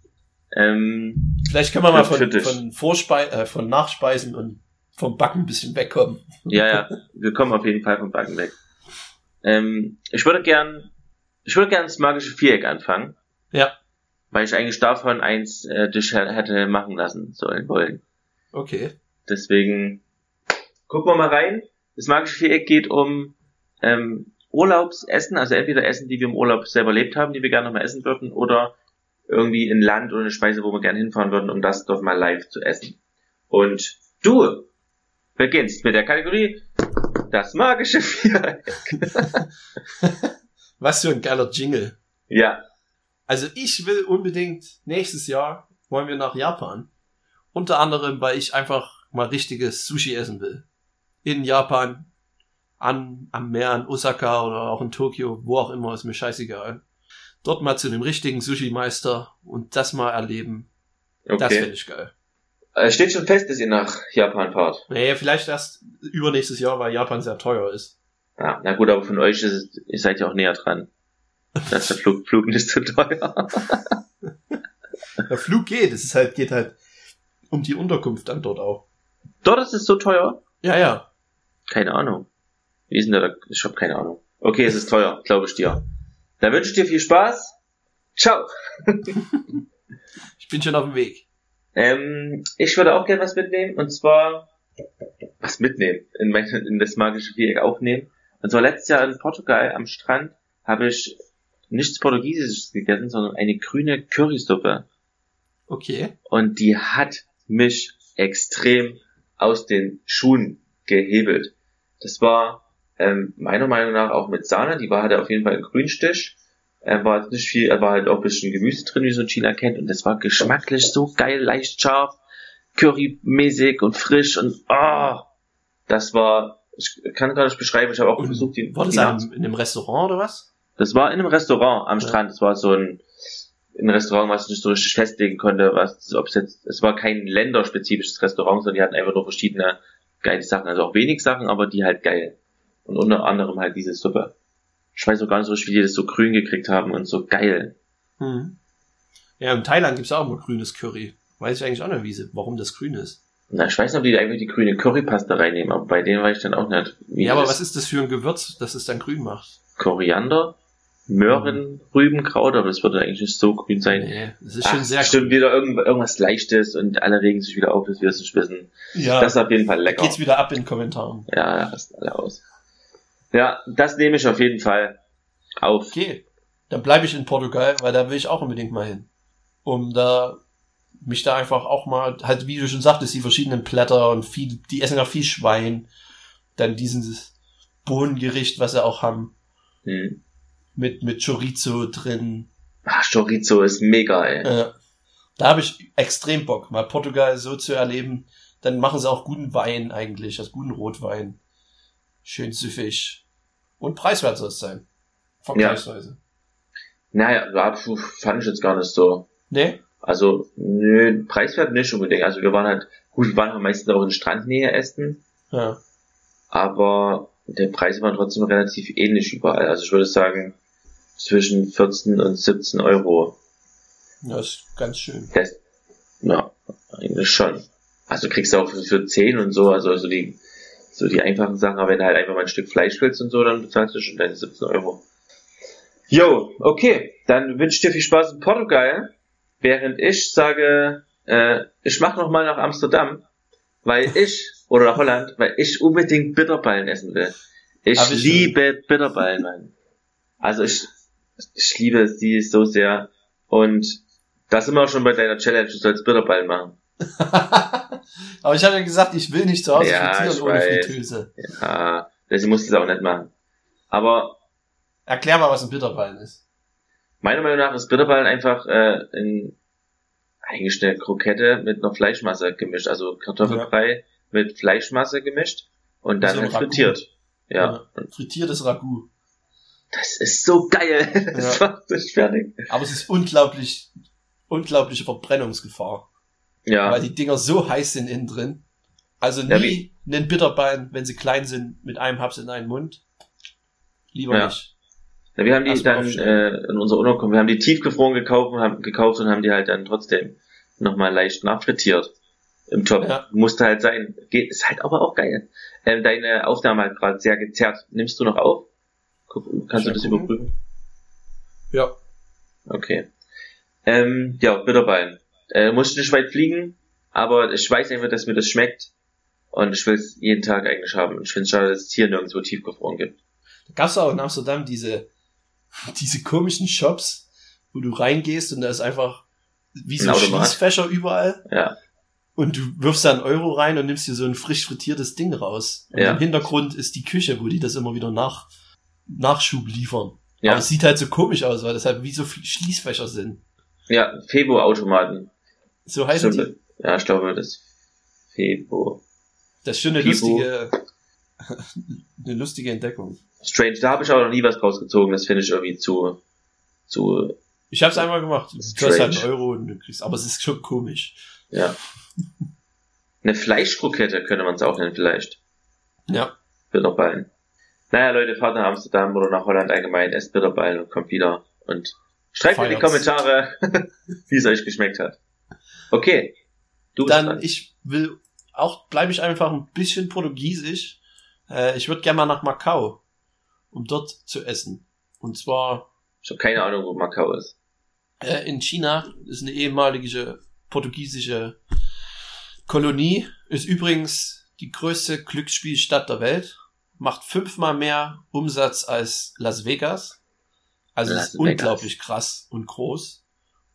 Ähm, Vielleicht können wir mal von, von, Vorspei äh, von Nachspeisen und vom Backen ein bisschen wegkommen. ja, ja, wir kommen auf jeden Fall vom Backen weg. Ähm, ich würde gern, ich würde gern das magische Viereck anfangen, Ja, weil ich eigentlich davon eins äh, dich hätte machen lassen sollen wollen. okay. Deswegen gucken wir mal rein. Das magische Viereck geht um ähm, Urlaubsessen, also entweder Essen, die wir im Urlaub selber erlebt haben, die wir gerne noch mal essen würden, oder irgendwie ein Land oder eine Speise, wo wir gerne hinfahren würden, um das dort mal live zu essen. Und du beginnst mit der Kategorie das magische Viereck. [LAUGHS] Was für ein geiler Jingle. Ja, Also ich will unbedingt nächstes Jahr wollen wir nach Japan. Unter anderem, weil ich einfach mal richtiges Sushi essen will. In Japan, an, am Meer in Osaka oder auch in Tokio, wo auch immer, ist mir scheißegal. Dort mal zu einem richtigen Sushi-Meister und das mal erleben. Das okay. finde ich geil. Äh, steht schon fest, dass ihr nach Japan fahrt. Naja, vielleicht erst übernächstes Jahr, weil Japan sehr teuer ist. Ja, na gut, aber von euch ist es, ihr seid ja auch näher dran. Da ist der Flug, [LAUGHS] Flug nicht so teuer. Der Flug geht, es ist halt, geht halt um die Unterkunft dann dort auch. Dort ist es so teuer? Ja, ja. Keine Ahnung. Wie ist denn da? Ich habe keine Ahnung. Okay, es ist teuer, glaube ich dir. Dann wünsche ich dir viel Spaß. Ciao. [LAUGHS] Ich bin schon auf dem Weg. Ähm, ich würde auch gerne was mitnehmen und zwar was mitnehmen in, mein, in das magische Viereck aufnehmen. Und zwar letztes Jahr in Portugal am Strand habe ich nichts Portugiesisches gegessen, sondern eine grüne Currysuppe. Okay. und die hat mich extrem aus den Schuhen gehebelt. Das war ähm, meiner Meinung nach auch mit Sahne, die war hatte auf jeden Fall einen Grünstich. Er war jetzt nicht viel, er war halt auch ein bisschen Gemüse drin, wie so ein China kennt, und das war geschmacklich so geil, leicht scharf, currymäßig und frisch und ah, das war, ich kann gar nicht beschreiben, ich habe auch Und versucht, die, War das die in einem, in einem Restaurant oder was? Das war in einem Restaurant am Ja. Strand. Das war so ein, ein Restaurant, was nicht so richtig festlegen konnte, was, ob es jetzt, es war kein länderspezifisches Restaurant, sondern die hatten einfach nur verschiedene geile Sachen. Also auch wenig Sachen, aber die halt geil. Und unter anderem halt diese Suppe. Ich weiß auch gar nicht so richtig, wie die das so grün gekriegt haben und so geil. Mhm. Ja, in Thailand gibt's auch immer grünes Curry. Weiß ich eigentlich auch nicht, wie sie, warum das grün ist. Na, ich weiß nicht, ob die einfach die grüne Currypaste reinnehmen, aber bei denen weiß ich dann auch nicht. Wie ja, aber was ist das für ein Gewürz, das es dann grün macht? Koriander, Möhren, Rübenkraut, aber das würde eigentlich nicht so grün sein. Nee, das ist schon Ach, sehr bestimmt wieder irgend, irgendwas Leichtes und alle regen sich wieder auf, dass wir es nicht wissen. Ja, Das ist auf jeden Fall lecker. geht's wieder ab in den Kommentaren. Ja, ja, rasten alle aus. Ja, das nehme ich auf jeden Fall auf. Okay, dann bleibe ich in Portugal, weil da will ich auch unbedingt mal hin. Um da mich da einfach auch mal, halt wie du schon sagtest, die verschiedenen Blätter und viel, die essen ja viel Schwein. Dann dieses Bohnengericht, was sie auch haben, Hm. mit, mit Chorizo drin. Ah, Chorizo ist mega, ey. Äh, da habe ich extrem Bock, mal Portugal so zu erleben. Dann machen sie auch guten Wein eigentlich, also guten Rotwein. Schön süffig. Und preiswert soll es sein. Vergleichsweise. Naja, ja, puh, fand ich jetzt gar nicht so. Nee? Also, nö, preiswert nicht unbedingt. Also wir waren halt, gut, wir waren halt meistens auch in Strandnähe essen, Ja. aber der Preis war trotzdem relativ ähnlich überall. Also ich würde sagen, zwischen 14 und 17 Euro. Ja, ist ganz schön. Das, ja, eigentlich schon. Also kriegst du auch für, für 10 und so, also so die, so die einfachen Sachen, aber wenn du halt einfach mal ein Stück Fleisch willst und so, dann bezahlst du schon deine 17 Euro. Jo, okay, dann wünsche ich dir viel Spaß in Portugal, während ich sage, äh, ich mach noch mal nach Amsterdam, weil ich, oder nach Holland, weil ich unbedingt Bitterballen essen will. Ich, ich schon. liebe Bitterballen, Mann. Also ich, ich liebe sie so sehr und da sind wir auch schon bei deiner Challenge, du sollst Bitterballen machen. [LAUGHS] Aber ich habe ja gesagt, ich will nicht zu Hause Ja, frittieren ohne weiß. Fritteuse. Ja, deswegen musst du es auch nicht machen. Aber Erklär mal, was ein Bitterballen ist. meiner Meinung nach ist Bitterballen einfach äh, ein, eigentlich eine Krokette mit einer Fleischmasse gemischt, also Kartoffelbrei mit Fleischmasse gemischt und dann halt frittiert. Ja. Und Frittiertes Ragout. das ist so geil. [LAUGHS] Das Ja. macht dich fertig. Aber es ist unglaublich, unglaubliche Verbrennungsgefahr. Ja. Weil die Dinger so heiß sind innen drin. Also Ja, nie einen Bitterballen, wenn sie klein sind, mit einem Haps in einen Mund. Lieber Ja. nicht. Ja, wir haben die Erstmal dann aufstellen. äh, in unserer Unterkunft, wir haben die tiefgefroren gekauft und haben, gekauft und haben die halt dann trotzdem nochmal leicht nachfrittiert. Im Top. Ja. Musste halt sein. Geht, ist halt aber auch geil. Ähm, deine Aufnahme hat gerade sehr gezerrt. Nimmst du noch auf? Guck, kannst du Mal das gucken. überprüfen? Ja. Okay. Ähm, ja, Bitterballen. Äh, muss ich nicht weit fliegen, aber ich weiß einfach, dass mir das schmeckt. Und ich will es jeden Tag eigentlich haben. Und ich finde es schade, dass es hier nirgendwo tiefgefroren gibt. Da gab's auch in Amsterdam diese, [LAUGHS] diese komischen Shops, wo du reingehst und da ist einfach wie so Ein. Schließfächer überall. Ja. Und du wirfst da einen Euro rein und nimmst dir so ein frisch frittiertes Ding raus. Und Ja. im Hintergrund ist die Küche, wo die das immer wieder nach, Nachschub liefern. Ja. Aber es sieht halt so komisch aus, weil das halt wie so Schließfächer sind. Ja, Febo-Automaten. So heißen die. Stimmt. Ja, ich glaube, das Febo. Das ist schon eine Pipo. lustige, [LAUGHS] eine lustige Entdeckung. Strange, da habe ich aber noch nie was rausgezogen. Das finde ich irgendwie zu, zu, Ich hab's einmal gemacht. Du Strange. hast halt einen Euro und du kriegst, aber es ist schon komisch. ja. Eine Fleischkrokette könnte man es auch nennen vielleicht. Ja. Bitterballen. Naja, Leute, fahrt nach Amsterdam oder nach Holland allgemein, esst Bitterballen und kommt wieder und schreibt in die Feiert's. Kommentare, [LAUGHS] wie es euch geschmeckt hat. Okay. Du bist Dann, dran. ich will, auch bleibe ich einfach ein bisschen portugiesisch. Äh, ich würde gerne mal nach Macau, um dort zu essen. Und zwar Ich habe keine Ahnung, wo Macau ist. äh, in China, ist eine ehemalige portugiesische Kolonie, ist übrigens die größte Glücksspielstadt der Welt, macht fünfmal mehr Umsatz als Las Vegas. Also Las ist Vegas. unglaublich krass und groß.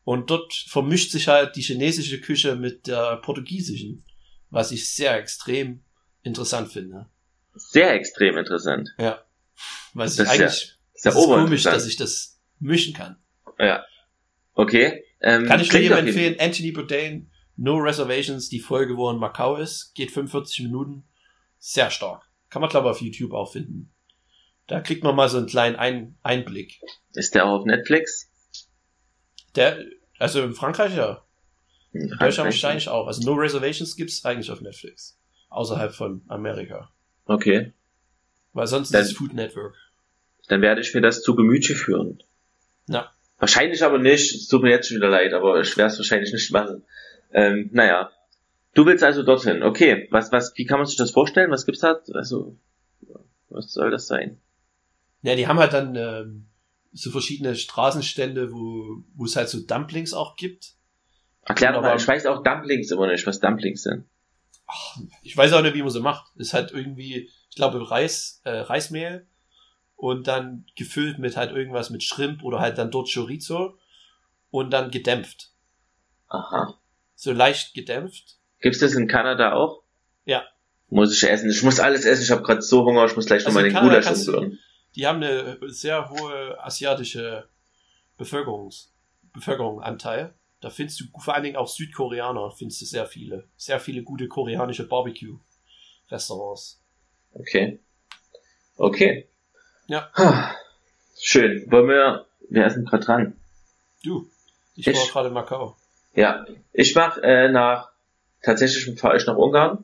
Und dort vermischt sich halt die chinesische Küche mit der portugiesischen, was ich sehr extrem interessant finde. Sehr extrem interessant. Ja. Das ist eigentlich ja- das Ist komisch, dass ich das mischen kann. Ja. Okay. Ähm, Kann ich nur klingt jedem jeden- empfehlen, Anthony Bourdain, No Reservations, die Folge, wo er in Macau ist, geht 45 Minuten. Sehr stark. Kann man, glaube ich, auf YouTube auch finden. Da kriegt man mal so einen kleinen Ein Einblick. Ist der auch auf Netflix? Der, also in Frankreich ja. In Deutschland wahrscheinlich auch. Also No Reservations gibt's eigentlich auf Netflix. Außerhalb von Amerika. Okay. Weil sonst Dann- ist es Food Network. Dann werde ich mir das zu Gemüte führen. Ja. Wahrscheinlich aber nicht. Es tut mir jetzt schon wieder leid, aber ich werde es wahrscheinlich nicht machen. Ähm, naja. Du willst also dorthin. Okay. Was, was, wie kann man sich das vorstellen? Was gibt's da? Also, was soll das sein? Ja, die haben halt dann ähm, so verschiedene Straßenstände, wo, wo es halt so Dumplings auch gibt. Erklär doch mal. Ich weiß auch Dumplings immer nicht, was Dumplings sind. Ach, ich weiß auch nicht, wie man sie macht. Ist halt irgendwie, ich glaube, Reis, äh, Reismehl und dann gefüllt mit halt irgendwas mit Shrimp oder halt dann dort Chorizo und dann gedämpft. Aha. So leicht gedämpft. Gibt's das in Kanada auch? Ja. Muss ich essen. Ich muss alles essen. Ich habe gerade so Hunger. Ich muss gleich Also nochmal in den Gulasch umrühren. Die haben eine sehr hohe asiatische Bevölkerungs Bevölkerungsanteil. Da findest du vor allen Dingen auch Südkoreaner, findest du sehr viele. Sehr viele gute koreanische Barbecue-Restaurants. Okay. Okay. Ja. Schön. Wollen wir, wer ist denn gerade dran? Du, ich, Ich- war gerade in Macau. Ja. Ich mach äh, nach, tatsächlich fahre ich nach Ungarn.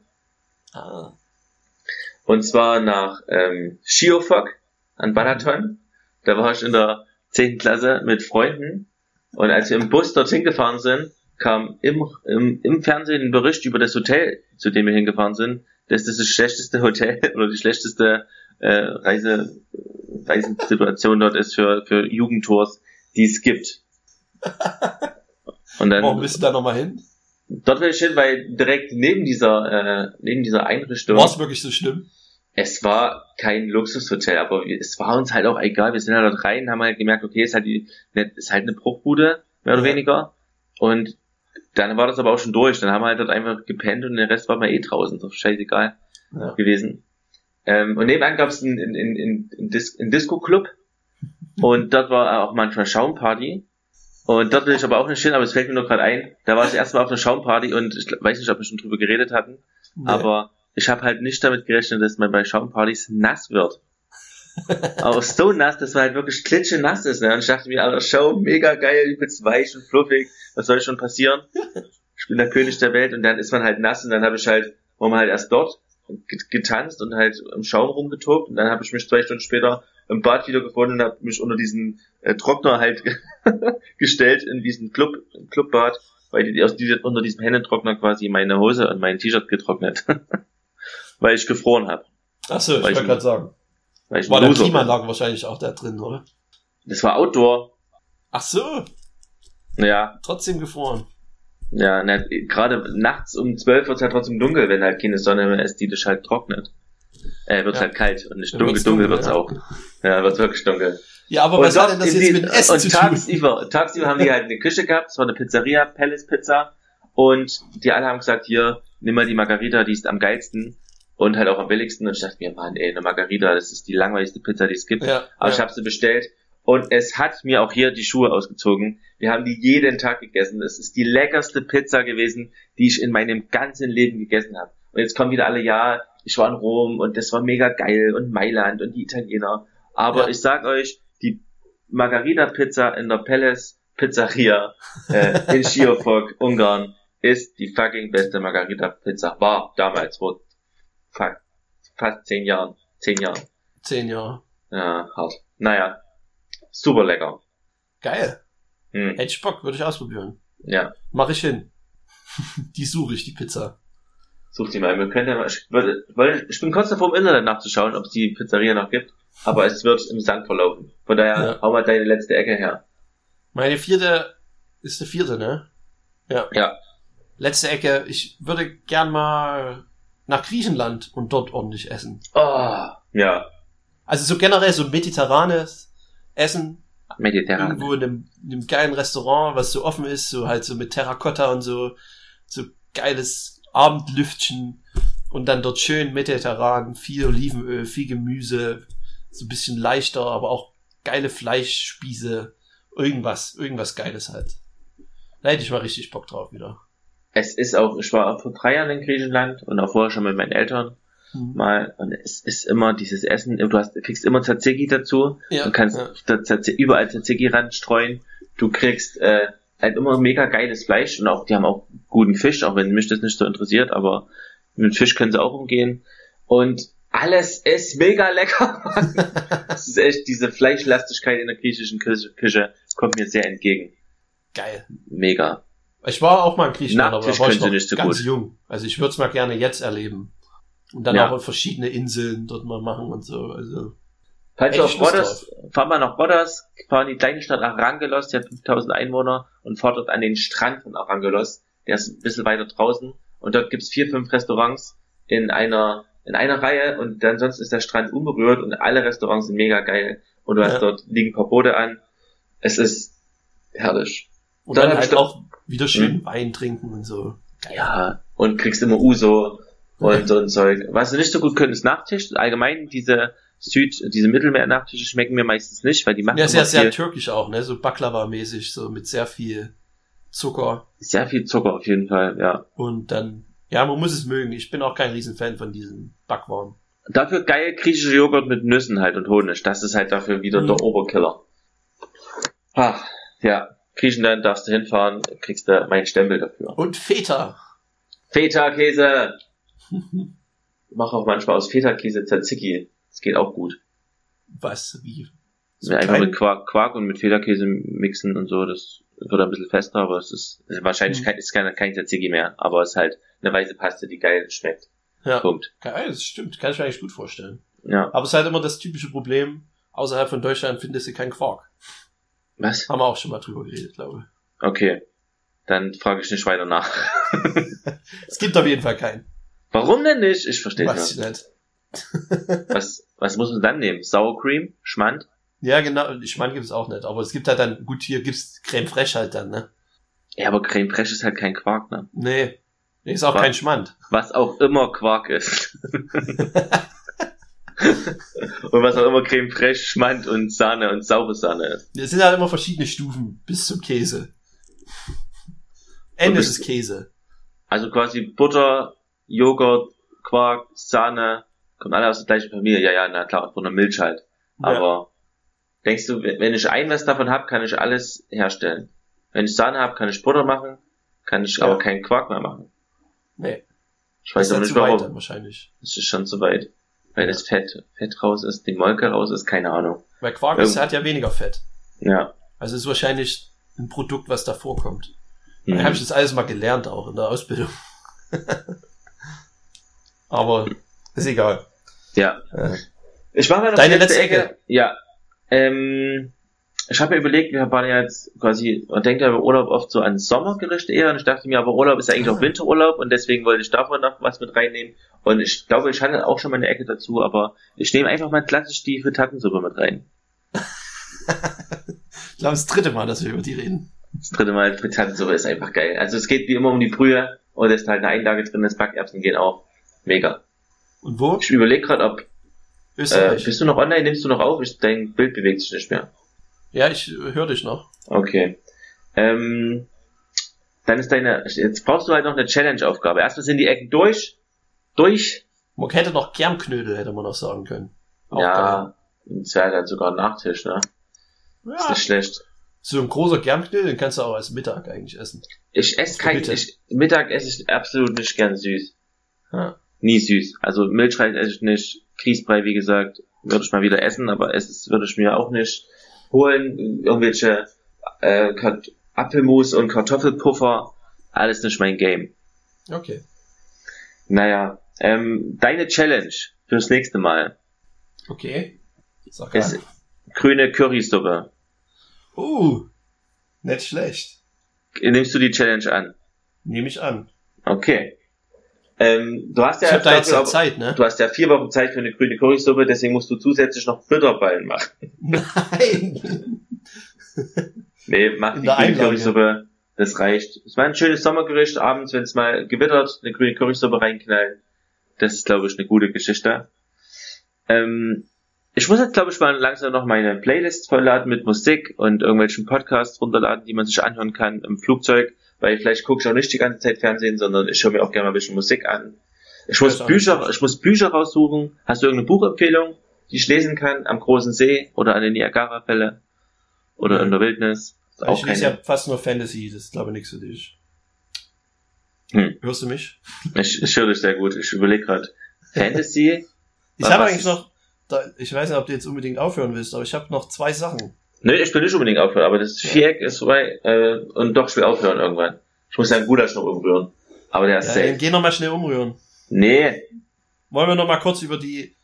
Ah. Und zwar nach ähm, Schiofok an Balaton. Da war ich in der 10. Klasse mit Freunden. Und als wir im Bus dorthin gefahren sind, kam im, im, im Fernsehen ein Bericht über das Hotel, zu dem wir hingefahren sind, dass das das schlechteste Hotel [LAUGHS] oder die schlechteste äh, Reise, Reisensituation dort ist für, für Jugendtours, die es gibt. [LAUGHS] Und dann Warum bist du da nochmal hin? dort will ich hin, weil direkt neben dieser äh, neben dieser Einrichtung War es wirklich so schlimm? Es war kein Luxushotel, aber es war uns halt auch egal. Wir sind halt dort rein, haben halt gemerkt, okay, ist halt, die, ne, ist halt eine Bruchbude, mehr oder Ja. weniger. Und dann war das aber auch schon durch. Dann haben wir halt dort einfach gepennt und der Rest war mal eh draußen. So scheißegal Ja. gewesen. Ähm, und nebenan gab es einen, einen, einen, einen, Dis einen Disco-Club. Und dort war auch manchmal Schaumparty. Und dort will ich aber auch nicht hin, aber es fällt mir nur gerade ein. Da war ich erstmal auf einer Schaumparty und ich weiß nicht, ob wir schon drüber geredet hatten. Nee. Aber ich habe halt nicht damit gerechnet, dass man bei Schaumpartys nass wird. [LAUGHS] Aber so nass, dass man halt wirklich klitsche nass ist. Ne? Und ich dachte mir, Alter, Schaum, mega geil, übelst weich und fluffig. Was soll schon passieren? [LAUGHS] Ich bin der König der Welt und dann ist man halt nass und dann habe ich halt, war man halt erst dort get- getanzt und halt im Schaum rumgetobt und dann habe ich mich zwei Stunden später im Bad wieder gefunden und habe mich unter diesen äh, Trockner halt [LAUGHS] gestellt in diesen Club, Clubbad, weil die, aus die, unter diesem Händetrockner quasi meine Hose und mein T-Shirt getrocknet. Weil ich gefroren habe. Achso, ich wollte gerade sagen. Weil ich War der. Klimaanlage wahrscheinlich auch da drin, oder? Das war Outdoor. Ach so, Ja, trotzdem gefroren. ja, na, gerade nachts um 12 wird es halt trotzdem dunkel, wenn halt keine Sonne mehr ist, die dich halt trocknet. Äh, wird Ja. halt kalt und nicht dunkel, wird's dunkel dunkel, wird's ja. auch. Ja, wird's wirklich dunkel. Ja, aber Und was hat denn das jetzt die- mit Essen und zu tun? tagsüber, tagsüber haben die halt eine Küche gehabt, es war eine Pizzeria, Palace Pizza, und die alle haben gesagt, hier, nimm mal die Margarita, die ist am geilsten und halt auch am billigsten. Und ich dachte mir, Mann, ey, eine Margarita, das ist die langweiligste Pizza, die es gibt. Ja, Aber ich ja. habe sie bestellt und es hat mir auch hier die Schuhe ausgezogen. Wir haben die jeden Tag gegessen. Es ist die leckerste Pizza gewesen, die ich in meinem ganzen Leben gegessen habe. Und jetzt kommen wieder alle, ja, ich war in Rom und das war mega geil und Mailand und die Italiener. Aber Ja. ich sag euch, die Margarita Pizza in der Palace Pizzeria äh, in [LAUGHS] Schiofok, Ungarn, ist die fucking beste Margarita Pizza. War damals vor fuck, fast zehn Jahren. Zehn Jahren. Zehn Jahre. Ja, hart. Naja, super lecker. Geil. Hm. Hätte ich Bock, würde ich ausprobieren. Ja, Mach ich hin. [LAUGHS] Die suche ich, die Pizza. such die mal. Wir können ja mal, ich, weil ich bin kurz davor im Internet nachzuschauen, ob es die Pizzeria noch gibt, aber es wird im Sand verlaufen. Von daher, Ja. hau mal deine letzte Ecke her. Meine vierte ist der vierte, ne? Ja. Ja. Letzte Ecke. Ich würde gern mal nach Griechenland und dort ordentlich essen. Oh, ja, Also so generell so mediterranes Essen. mediterran. Irgendwo in einem, in einem geilen Restaurant, was so offen ist, so halt so mit Terrakotta und so, so geiles Abendlüftchen und dann dort schön mediterran, viel Olivenöl, viel Gemüse, so ein bisschen leichter, aber auch geile Fleischspieße, irgendwas, irgendwas Geiles halt. Da hätte ich mal richtig Bock drauf wieder. Es ist auch, ich war vor drei Jahren in Griechenland und auch vorher schon mit meinen Eltern. mhm. mal und es ist immer dieses Essen, du hast, kriegst immer Tzatziki dazu, ja, du kannst ja. Tzatziki, überall Tzatziki ranstreuen, du kriegst äh, halt immer mega geiles Fleisch und auch, die haben auch guten Fisch, auch wenn mich das nicht so interessiert, aber mit Fisch können sie auch umgehen und alles ist mega lecker. [LAUGHS] das ist echt, diese Fleischlastigkeit in der griechischen Küche kommt mir sehr entgegen. Geil. Mega. Ich war auch mal in Griechenland, aber da war ich noch nicht ganz gut. jung. Also ich würde es mal gerne jetzt erleben. Und dann ja. auch verschiedene Inseln dort mal machen und so. Also Falls du auf Rodas, fahr mal nach Rodas, fahr in die kleine Stadt Arangelos, die hat 5000 Einwohner und fahr dort an den Strand von Arangelos. Der ist ein bisschen weiter draußen und dort gibt's vier, fünf Restaurants in einer in einer Reihe und ansonsten ist der Strand unberührt und alle Restaurants sind mega geil und du hast dort liegen ein paar Boote an. Es ist herrlich. Und dann, dann halt auch wieder schön hm. Wein trinken und so. Geil. Ja, und kriegst immer Uso und so ein Zeug. Was du nicht so gut können, ist Nachtisch. Allgemein diese Süd, diese Mittelmeer-Nachtische schmecken mir meistens nicht, weil die machen Ja, sehr, sehr türkisch auch, ne? So Baklava-mäßig, so mit sehr viel Zucker. Sehr viel Zucker auf jeden Fall, ja. Und dann, ja, man muss es mögen. Ich bin auch kein Riesenfan von diesen Backwaren. Dafür geil griechische Joghurt mit Nüssen halt und Honig. Das ist halt dafür wieder mhm. der Oberkiller. Ach, ja. Griechenland darfst du hinfahren, kriegst du meinen Stempel dafür. Und Feta. Feta-Käse. Mach auch manchmal aus Feta-Käse Tzatziki. Das geht auch gut. Was? Wie? So ja, einfach mit Quark, Quark und mit Federkäse mixen und so, das wird ein bisschen fester, aber es ist also wahrscheinlich hm. kein, ist kein, kein Tzatziki mehr, aber es ist halt eine weiße Paste, die geil schmeckt. Ja. Punkt. Geil, das stimmt, kann ich mir eigentlich gut vorstellen. Ja. Aber es ist halt immer das typische Problem, außerhalb von Deutschland findest du keinen Quark. Was? Haben wir auch schon mal drüber geredet, glaube ich. Okay. Dann frage ich nicht weiter nach. [LAUGHS] es gibt auf jeden Fall keinen. Warum denn nicht? Ich verstehe es nicht. [LAUGHS] was, was muss man dann nehmen? Sour Cream? Schmand? Ja, genau. Schmand gibt es auch nicht. Aber es gibt halt dann, gut, hier gibt's Creme Fraiche halt dann, ne? Ja, aber Creme Fraiche ist halt kein Quark, ne? Nee. Ist auch was, kein Schmand. Was auch immer Quark ist. [LAUGHS] [LAUGHS] und was auch immer Creme Fraiche, Schmand und Sahne und saure Sahne ist. Es sind halt immer verschiedene Stufen bis zum Käse. Ende ist Käse. Also quasi Butter, Joghurt, Quark, Sahne, kommen alle aus der gleichen Familie. Ja, ja, na klar, von der Milch halt. Ja. Aber denkst du, wenn ich ein was davon habe, kann ich alles herstellen. Wenn ich Sahne habe, kann ich Butter machen, kann ich ja. aber keinen Quark mehr machen. Nee. Ich weiß aber nicht warum. wahrscheinlich. Das ist schon zu weit. Weil das Fett, Fett raus ist, die Molke raus ist, keine Ahnung. Weil Quark ist, hat ja weniger Fett. Ja. Also ist wahrscheinlich ein Produkt, was da vorkommt. Mhm. Da habe ich das alles mal gelernt, auch in der Ausbildung. [LAUGHS] Aber ist egal. Ja. Äh, ich war mal noch Deine letzte Ecke. Ecke. Ja. Ähm, ich habe mir überlegt, wir waren ja jetzt quasi, man denkt ja über Urlaub oft so an Sommergerichte eher und ich dachte mir, aber Urlaub ist ja eigentlich auch ah. [LAUGHS] Winterurlaub und deswegen wollte ich davon noch was mit reinnehmen und ich glaube, ich hatte auch schon mal eine Ecke dazu, aber ich nehme einfach mal klassisch die Frittatensuppe mit rein. [LAUGHS] ich glaube, das dritte Mal, dass wir über die reden. Das dritte Mal Frittatensuppe ist einfach geil. Also es geht wie immer um die Brühe und es ist halt eine Einlage drin, das Backerbsen gehen auch. Mega. Und wo? Ich überlege gerade, ob Österreich. Äh, bist du noch online? Nimmst du noch auf? Ich, dein Bild bewegt sich nicht mehr. Ja, ich höre dich noch. Okay. Ähm, dann ist deine, jetzt brauchst du halt noch eine Challenge-Aufgabe. Erstmal sind die Ecken durch, durch. Man hätte noch Germknödel, hätte man noch sagen können. Auch ja, das wäre dann sogar ein Nachtisch, ne? Ja. Ist nicht schlecht. So ein großer Germknödel, den kannst du auch als Mittag eigentlich essen. Ich esse kein, ich, Mittag esse ich absolut nicht gern süß. Ja. Nie süß. Also Milchreis esse ich nicht, Grießbrei, wie gesagt, würde ich mal wieder essen, aber es würde ich mir auch nicht holen, irgendwelche äh, Apfelmus und Kartoffelpuffer, alles nicht mein Game. Okay. Naja, ähm, deine Challenge fürs nächste Mal. Okay. Sag ist grüne Currysuppe. Uh, nicht schlecht. Nimmst du die Challenge an? Nehme ich an. Okay. Ähm, du hast ja, ich hab da jetzt ja Zeit, ne? Du hast ja vier Wochen Zeit für eine grüne Currysuppe, deswegen musst du zusätzlich noch Bitterballen machen. Nein! [LAUGHS] nee, mach In die grüne Currysuppe, das reicht. Es war ein schönes Sommergericht, abends, wenn es mal gewittert, eine grüne Currysuppe reinknallen. Das ist, glaube ich, eine gute Geschichte. Ähm, ich muss jetzt, glaube ich, mal langsam noch meine Playlist vollladen mit Musik und irgendwelchen Podcasts runterladen, die man sich anhören kann im Flugzeug weil vielleicht gucke ich auch nicht die ganze Zeit Fernsehen, sondern ich höre mir auch gerne mal ein bisschen Musik an. Ich muss auch Bücher, ich muss Bücher raussuchen. Hast du irgendeine Buchempfehlung, die ich lesen kann am großen See oder an den Niagara-Fälle oder in der Wildnis? Ist ich Auch lese keine. ja fast nur Fantasy, das ist glaube ich nichts für dich. Hm. Hörst du mich? Ich, ich höre dich sehr gut. Ich überlege gerade. Fantasy? [LAUGHS] Ich habe eigentlich noch, ich weiß nicht, ob du jetzt unbedingt aufhören willst, aber ich habe noch zwei Sachen. Nee, ich will nicht unbedingt aufhören, aber das Viereck ist vorbei äh, und doch, ich will aufhören irgendwann. Ich muss ja einen Gulasch noch umrühren. Aber der ist Ja, safe. dann geh noch mal schnell umrühren. Nee, Wollen wir noch mal kurz über die,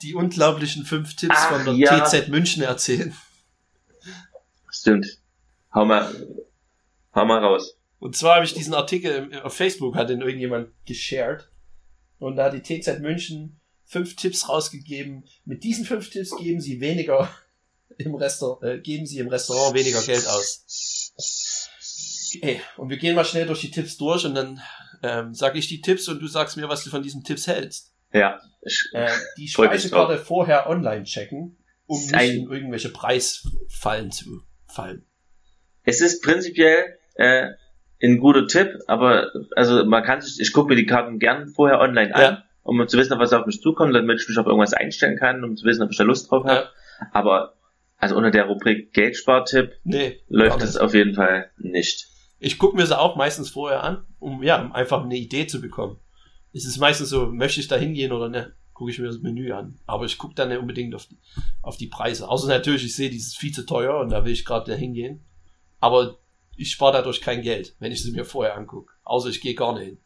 die unglaublichen fünf Tipps Ach, von der ja. TZ München erzählen? stimmt. Hau mal, hau mal raus. Und zwar habe ich diesen Artikel auf Facebook, hat den irgendjemand geshared. Und da hat die TZ München fünf Tipps rausgegeben. Mit diesen fünf Tipps geben sie weniger im Restaurant, äh, geben sie im Restaurant weniger Geld aus. Okay, und wir gehen mal schnell durch die Tipps durch und dann ähm, sage ich die Tipps und du sagst mir, was du von diesen Tipps hältst. Ja, ich, Äh, die Speisekarte vorher online checken, um nicht ein- in irgendwelche Preisfallen zu fallen. es ist prinzipiell äh, ein guter Tipp, aber also man kann sich, ich gucke mir die Karten gern vorher online an, Ja. um zu wissen, was auf mich zukommt, damit ich mich auf irgendwas einstellen kann, um zu wissen, ob ich da Lust drauf habe. Aber also unter der Rubrik Geldspartipp Nee, läuft es auf jeden Fall nicht. Ich gucke mir sie auch meistens vorher an, um ja, um einfach eine Idee zu bekommen. Es ist meistens so, möchte ich da hingehen oder ne? Gucke ich mir das Menü an. Aber ich gucke dann nicht unbedingt auf die, auf die Preise. Außer natürlich, ich sehe, dieses viel zu teuer und da will ich gerade da hingehen. Aber ich spare dadurch kein Geld, wenn ich sie mir vorher angucke. Außer ich gehe gar nicht hin.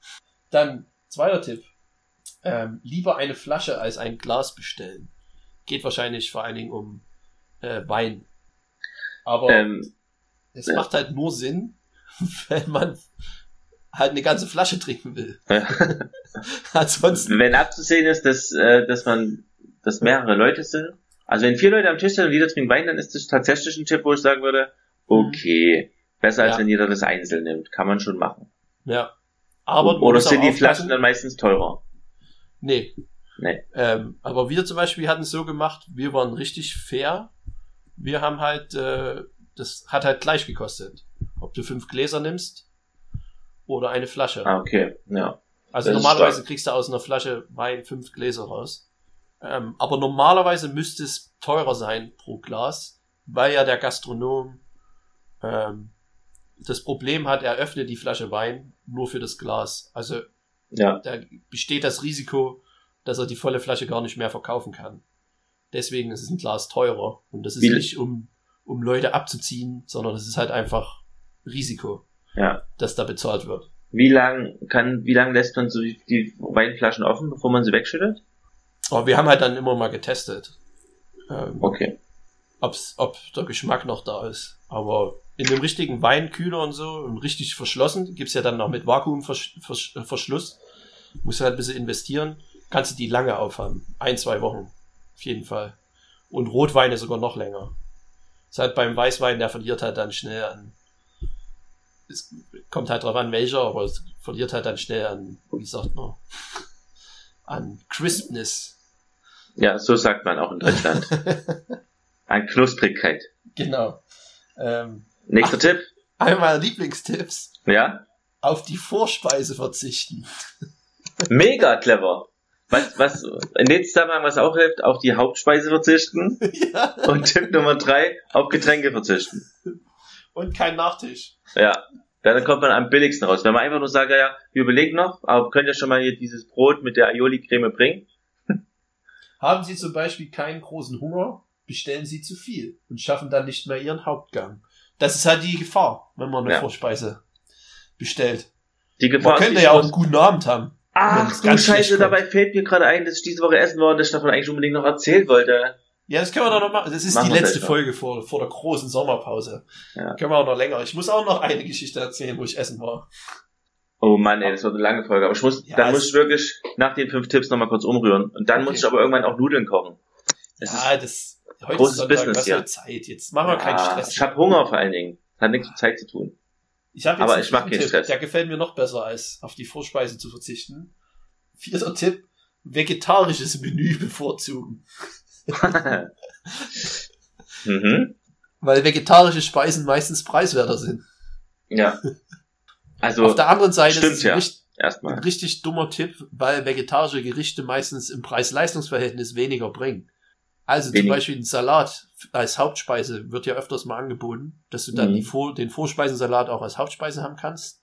Dann, zweiter Tipp. Ähm, lieber eine Flasche als ein Glas bestellen. Geht wahrscheinlich vor allen Dingen um äh, Wein. Aber Ähm, es Ja. macht halt nur Sinn, [LAUGHS] wenn man halt eine ganze Flasche trinken will. [LAUGHS] Ansonsten, wenn abzusehen ist, dass, äh, dass man, dass mehrere Leute sind. Also wenn vier Leute am Tisch sind und jeder trinkt Wein, dann ist das tatsächlich ein Tipp, wo ich sagen würde, okay, besser als Ja. wenn jeder das einzeln nimmt. Kann man schon machen. ja. Aber Oder sind die Flaschen dann meistens teurer? Nee. Nee. Ähm, aber wir zum Beispiel hatten es so gemacht, wir waren richtig fair. Wir haben halt, äh, das hat halt gleich gekostet. Ob du fünf Gläser nimmst oder eine Flasche. Ah, okay, ja. Also Das normalerweise kriegst du aus einer Flasche Wein fünf Gläser raus. Ähm, aber normalerweise müsste es teurer sein pro Glas, weil ja der Gastronom ähm, das Problem hat, er öffnet die Flasche Wein nur für das Glas. Also Ja, da besteht das Risiko, dass er die volle Flasche gar nicht mehr verkaufen kann. Deswegen ist es ein Glas teurer. Und das ist Wie- nicht, um, um Leute abzuziehen, sondern es ist halt einfach Risiko, ja. das da bezahlt wird. Wie lang kann, wie lang lässt man so die, die Weinflaschen offen, bevor man sie wegschüttet? Aber wir haben halt dann immer mal getestet. Ähm, Okay. ob's, ob der Geschmack noch da ist. Aber in dem richtigen Weinkühler und so und richtig verschlossen, gibt's ja dann noch mit Vakuumverschluss, musst du halt ein bisschen investieren, kannst du die lange aufhaben. Ein, zwei Wochen. Auf jeden Fall. Und Rotweine sogar noch länger. Ist halt beim Weißwein, der verliert halt dann schnell an. Es kommt halt drauf an, welcher, aber es verliert halt dann schnell an, wie sagt man, an Crispness. Ja, so sagt man auch in Deutschland. [LAUGHS] An Knusprigkeit. Genau. Ähm, Nächster Tipp? einer meiner Lieblingstipps, Ja? auf die Vorspeise verzichten. Mega clever. Was, was, in dem Zusammenhang, was auch hilft, auf die Hauptspeise verzichten. [LAUGHS] ja. Und Tipp Nummer drei, auf Getränke verzichten. Und kein Nachtisch. Ja. Dann kommt man am billigsten raus. Wenn man einfach nur sagt, ja, wir überlegen noch, aber könnt ihr schon mal hier dieses Brot mit der Aioli-Creme bringen? [LAUGHS] Haben Sie zum Beispiel keinen großen Hunger, bestellen Sie zu viel und schaffen dann nicht mehr Ihren Das ist halt die Gefahr, wenn man eine Ja. Vorspeise bestellt. Die Gefahr Man könnte ja auch einen guten Abend haben. Ach du Scheiße, dabei fällt mir gerade ein, dass ich diese Woche essen war und ich davon eigentlich unbedingt noch erzählen wollte. Ja, das können wir doch noch machen. Das ist Machen die letzte. Folge vor, vor der großen Sommerpause. Ja. Können wir auch noch länger. Ich muss auch noch eine Geschichte erzählen, wo ich essen war. Oh Mann, ey, das wird eine lange Folge. Aber ich muss, Ja, dann muss ich wirklich nach den fünf Tipps nochmal kurz umrühren. Und dann Okay. muss ich aber irgendwann auch Nudeln kochen. Das ja, das, heute großes ist Sonntag, Business für Zeit. Jetzt machen wir ist, keinen ja, Stress. ich habe Hunger vor allen Dingen. Hat nichts mit Zeit zu tun. Ich hab jetzt Aber einen ich vierten keinen Tipp, Stress. Der gefällt mir noch besser, als auf die Vorspeise zu verzichten. Vierter Tipp, vegetarisches Menü [LAUGHS] bevorzugen. [LAUGHS] mhm. Weil vegetarische Speisen meistens preiswerter sind. Ja. [LAUGHS] Also, Auf der anderen Seite stimmt, ist es ja. richt- Erstmal. Ein richtig dummer Tipp, weil vegetarische Gerichte meistens im Preis-Leistungs-Verhältnis weniger bringen. Also Wenig. zum Beispiel ein Salat als Hauptspeise wird ja öfters mal angeboten, dass du dann Mhm. Vor den Vorspeisensalat auch als Hauptspeise haben kannst.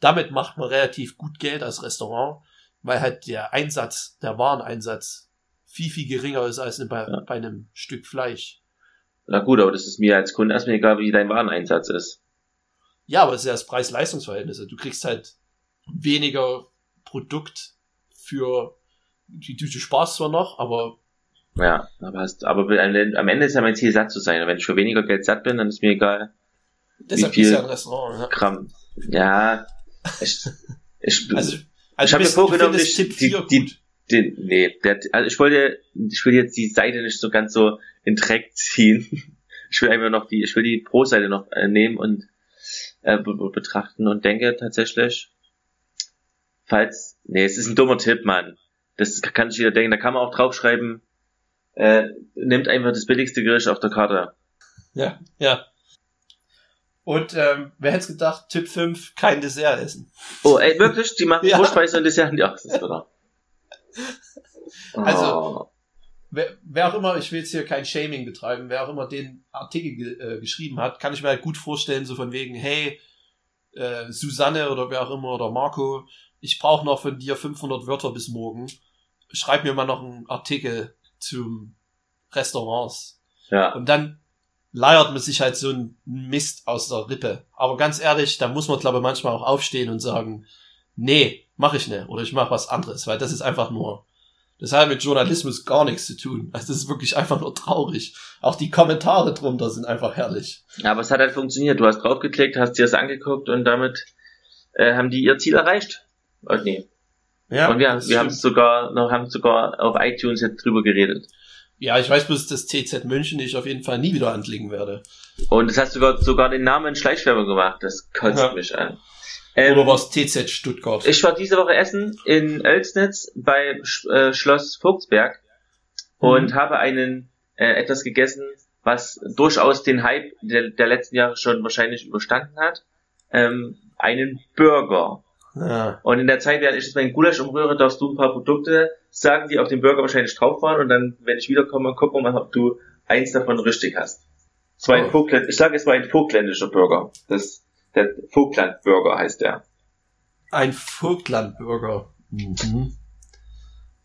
Damit macht man relativ gut Geld als Restaurant, weil halt der Einsatz, der Wareneinsatz viel, viel geringer ist als bei, Ja. bei einem Stück Fleisch. Na gut, aber das ist mir als Kunde erstmal egal, wie dein Wareneinsatz ist. Ja, aber es ist ja das Preis-Leistungs-Verhältnis. Du kriegst halt weniger Produkt für, die du du sparst zwar noch, aber Ja, aber hast, aber am Ende ist ja mein Ziel, satt zu sein. Und wenn ich für weniger Geld satt bin, dann ist mir egal, deshalb viel- ist ja ein Restaurant. Ja. Gramm. Ja, ich, ich, [LAUGHS] Also, Ich also hab du, mir vorgenommen, findest die- Tipp 4 die- den, nee, der, also ich wollte, ich will jetzt die Seite nicht so ganz so in Dreck ziehen. [LAUGHS] Ich will einfach noch die, ich will die Pro-Seite noch äh, nehmen und äh, be be- betrachten und denke tatsächlich, falls, nee, es ist ein dummer Tipp, Mann. Das kann sich jeder denken, da kann man auch draufschreiben, äh, nimmt einfach das billigste Gericht auf der Karte. Ja, ja. Und ähm, wer hätte gedacht, Tipp 5, kein Dessert essen. Oh, ey, wirklich? Die machen [LAUGHS] Ja. Vorspeise und Dessert? Ja, das ist wieder. [LAUGHS] Also- Oh. Wer, wer auch immer, ich will jetzt hier kein Shaming betreiben, wer auch immer den Artikel ge äh, geschrieben hat, kann ich mir halt gut vorstellen, so von wegen, hey, äh, Susanne oder wer auch immer oder Marco, ich brauche noch von dir 500 Wörter bis morgen. Schreib mir mal noch einen Artikel zum Restaurants. ja. Und dann leiert man sich halt so einen Mist aus der Rippe. Aber ganz ehrlich, da muss man, glaube ich, manchmal auch aufstehen und sagen, nee, mach ich nicht. Oder ich mache was anderes, weil das ist einfach nur, das hat mit Journalismus gar nichts zu tun. Also das ist wirklich einfach nur traurig. Auch die Kommentare drunter sind einfach herrlich. Aber es hat halt funktioniert. Du hast draufgeklickt, hast dir das angeguckt und damit äh, haben die ihr Ziel erreicht. Und nee. Ja, und wir, das wir haben sogar noch haben sogar auf iTunes jetzt drüber geredet. Ja, ich weiß bloß, dass TZ München ich auf jeden Fall nie wieder anklicken werde. Und es hast sogar sogar den Namen in Schleichwerbung gemacht. Das kotzt Ja. mich an. Ähm, Oder was TZ Stuttgart? ich war diese Woche essen in Oelsnitz bei äh, Schloss Vogtsberg und Mhm. habe einen äh, etwas gegessen, was durchaus den Hype der, der letzten Jahre schon wahrscheinlich überstanden hat. Ähm, einen Burger. Ja. Und in der Zeit, während ich jetzt meinen Gulasch umrühre, darfst du ein paar Produkte sagen, die auf dem Burger wahrscheinlich drauf waren. Und dann, wenn ich wiederkomme, gucken wir mal, ob du eins davon richtig hast. Es war ein Oh. Vogtländ ich sage, es war ein vogtländischer Burger. Das, der Vogtland-Burger heißt der. Ein Vogtlandburger. Mhm.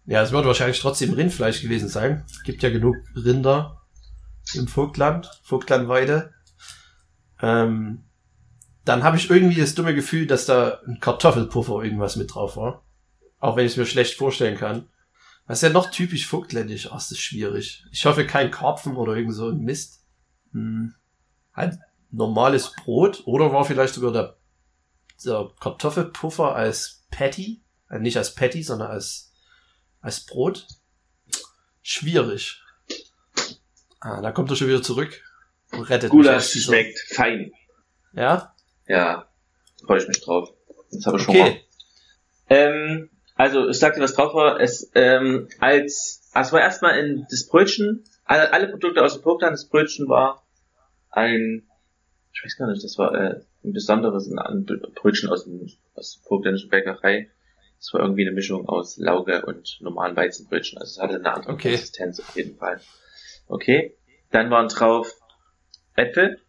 Ja, es wird wahrscheinlich trotzdem Rindfleisch gewesen sein. Gibt ja genug Rinder im Vogtland, Vogtlandweide. Ähm, dann habe ich irgendwie das dumme Gefühl, dass da ein Kartoffelpuffer irgendwas mit drauf war. Auch wenn ich es mir schlecht vorstellen kann. Was ist ja noch typisch vogtländisch? Ach, das ist schwierig. Ich hoffe kein Karpfen oder irgend so ein Mist. Hm. Halt normales Brot oder war vielleicht sogar der der Kartoffelpuffer als Patty, äh, nicht als Patty, sondern als, als Brot. Schwierig. Ah, da kommt er schon wieder zurück und rettet mich aus Gulasch schmeckt fein. Ja? Ja, freue ich mich drauf. Jetzt habe ich schon mal. Okay. Ähm, also, ich sagte, was drauf war. Es, ähm, als, also war erstmal in das Brötchen, alle, alle Produkte aus dem Vogtland, das Brötchen war ein, ich weiß gar nicht, das war äh, ein besonderes ein, ein Brötchen aus, dem, aus der vogtländischen Bäckerei. Es war irgendwie eine Mischung aus Lauge und normalen Weizenbrötchen. Also es hatte eine andere Okay. Konsistenz auf jeden Fall. Okay. Dann waren drauf Äpfel,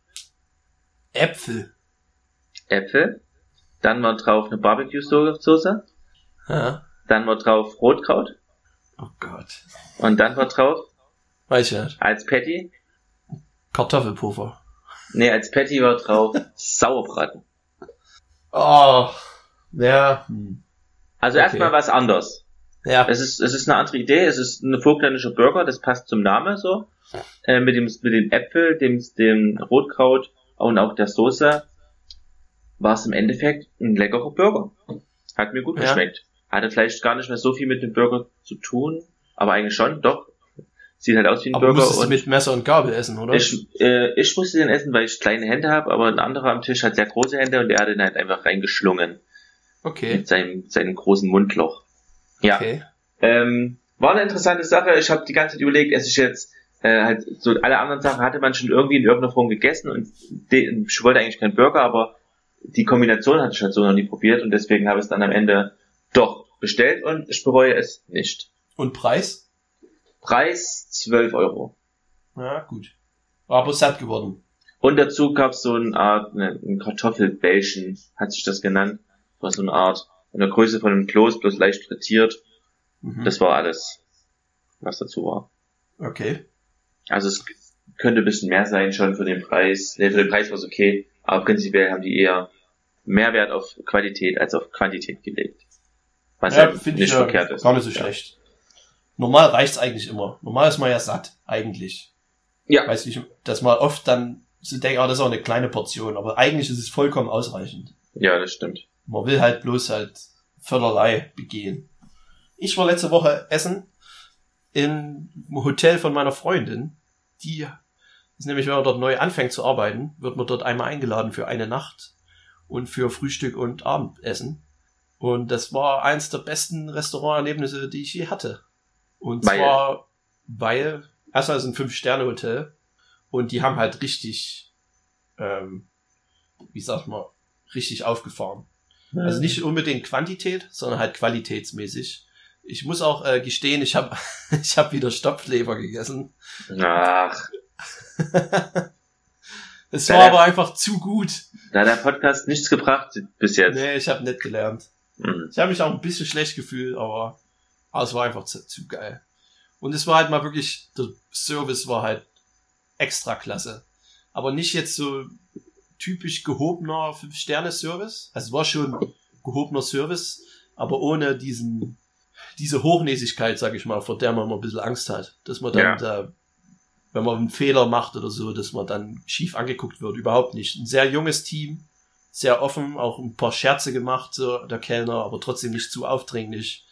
Äpfel. Äpfel. Dann war drauf eine Barbecue-Soße. Ja. Dann war drauf Rotkraut. Oh Gott. Und dann war drauf Weiß ich nicht. als Patty. Kartoffelpuffer. Nee, als Patty war drauf [LAUGHS] Sauerbraten. Oh. Ja. Also Okay. erstmal was anderes. Ja. Es ist, es ist eine andere Idee. Es ist ein vogtländischer Burger. Das passt zum Namen so. Äh, mit dem, mit dem Äpfel, dem, dem Rotkraut und auch der Soße war es im Endeffekt ein leckerer Burger. Hat mir gut Ja. geschmeckt. Hatte vielleicht gar nicht mehr so viel mit dem Burger zu tun, aber eigentlich schon, doch. Sieht halt aus wie ein Aber Burger. und mit Messer und Gabel essen, oder? Ich, äh, ich musste den essen, weil ich kleine Hände habe, aber ein anderer am Tisch hat sehr große Hände und der hat den halt einfach reingeschlungen Okay. mit seinem, seinem großen Mundloch. Ja, Okay. ähm, war eine interessante Sache. Ich habe die ganze Zeit überlegt, esse ich jetzt äh, halt so alle anderen Sachen hatte man schon irgendwie in irgendeiner Form gegessen und ich wollte eigentlich keinen Burger, aber die Kombination hatte ich halt so noch nie probiert und deswegen habe ich es dann am Ende doch bestellt und ich bereue es nicht. Und Preis? Preis 12 Euro. Ja, gut. Aber satt geworden. Und dazu gab es so eine Art, ne, ein Kartoffelbällchen, hat sich das genannt. War so eine Art, in der Größe von einem Kloß, bloß leicht frittiert. Mhm. Das war alles, was dazu war. okay. Also es könnte ein bisschen mehr sein schon für den Preis. Ne, für den Preis war es okay, aber prinzipiell haben die eher Mehrwert auf Qualität als auf Quantität gelegt. Was ja, finde nicht ich verkehrt ist. gar nicht so Ja. schlecht. Normal reicht's eigentlich immer. Normal ist man ja satt, eigentlich. Ja. Weiß nicht, dass man oft dann so denkt, ah, das ist auch eine kleine Portion, aber eigentlich ist es vollkommen ausreichend. Ja, das stimmt. Man will halt bloß halt Völlerlei begehen. Ich war letzte Woche essen im Hotel von meiner Freundin. Die ist nämlich, wenn man dort neu anfängt zu arbeiten, wird man dort einmal eingeladen für eine Nacht und für Frühstück und Abendessen. Und das war eins der besten Restauranterlebnisse, die ich je hatte. Und Weil? zwar, weil, erstmal ist es ein Fünf-Sterne-Hotel und die haben halt richtig, ähm, wie sagt man, richtig aufgefahren. Also nicht unbedingt Quantität, sondern halt qualitätsmäßig. Ich muss auch äh, gestehen, ich habe [LAUGHS] ich hab wieder Stopfleber gegessen. Ach, [LAUGHS] Es war aber einfach zu gut. da hat der Podcast nichts gebracht bis jetzt. Nee, ich habe nicht gelernt. Mhm. Ich habe mich auch ein bisschen schlecht gefühlt, aber, aber es war einfach zu, zu geil. Und es war halt mal wirklich, der Service war halt extra klasse. Aber nicht jetzt so typisch gehobener Fünf-Sterne-Service. Also es war schon gehobener Service, aber ohne diesen, diese Hochnäsigkeit, sag ich mal, vor der man immer ein bisschen Angst hat. Dass man dann Ja. da, wenn man einen Fehler macht oder so, dass man dann schief angeguckt wird. Überhaupt nicht. Ein sehr junges Team, sehr offen, auch ein paar Scherze gemacht, so der Kellner, aber trotzdem nicht zu aufdringlich.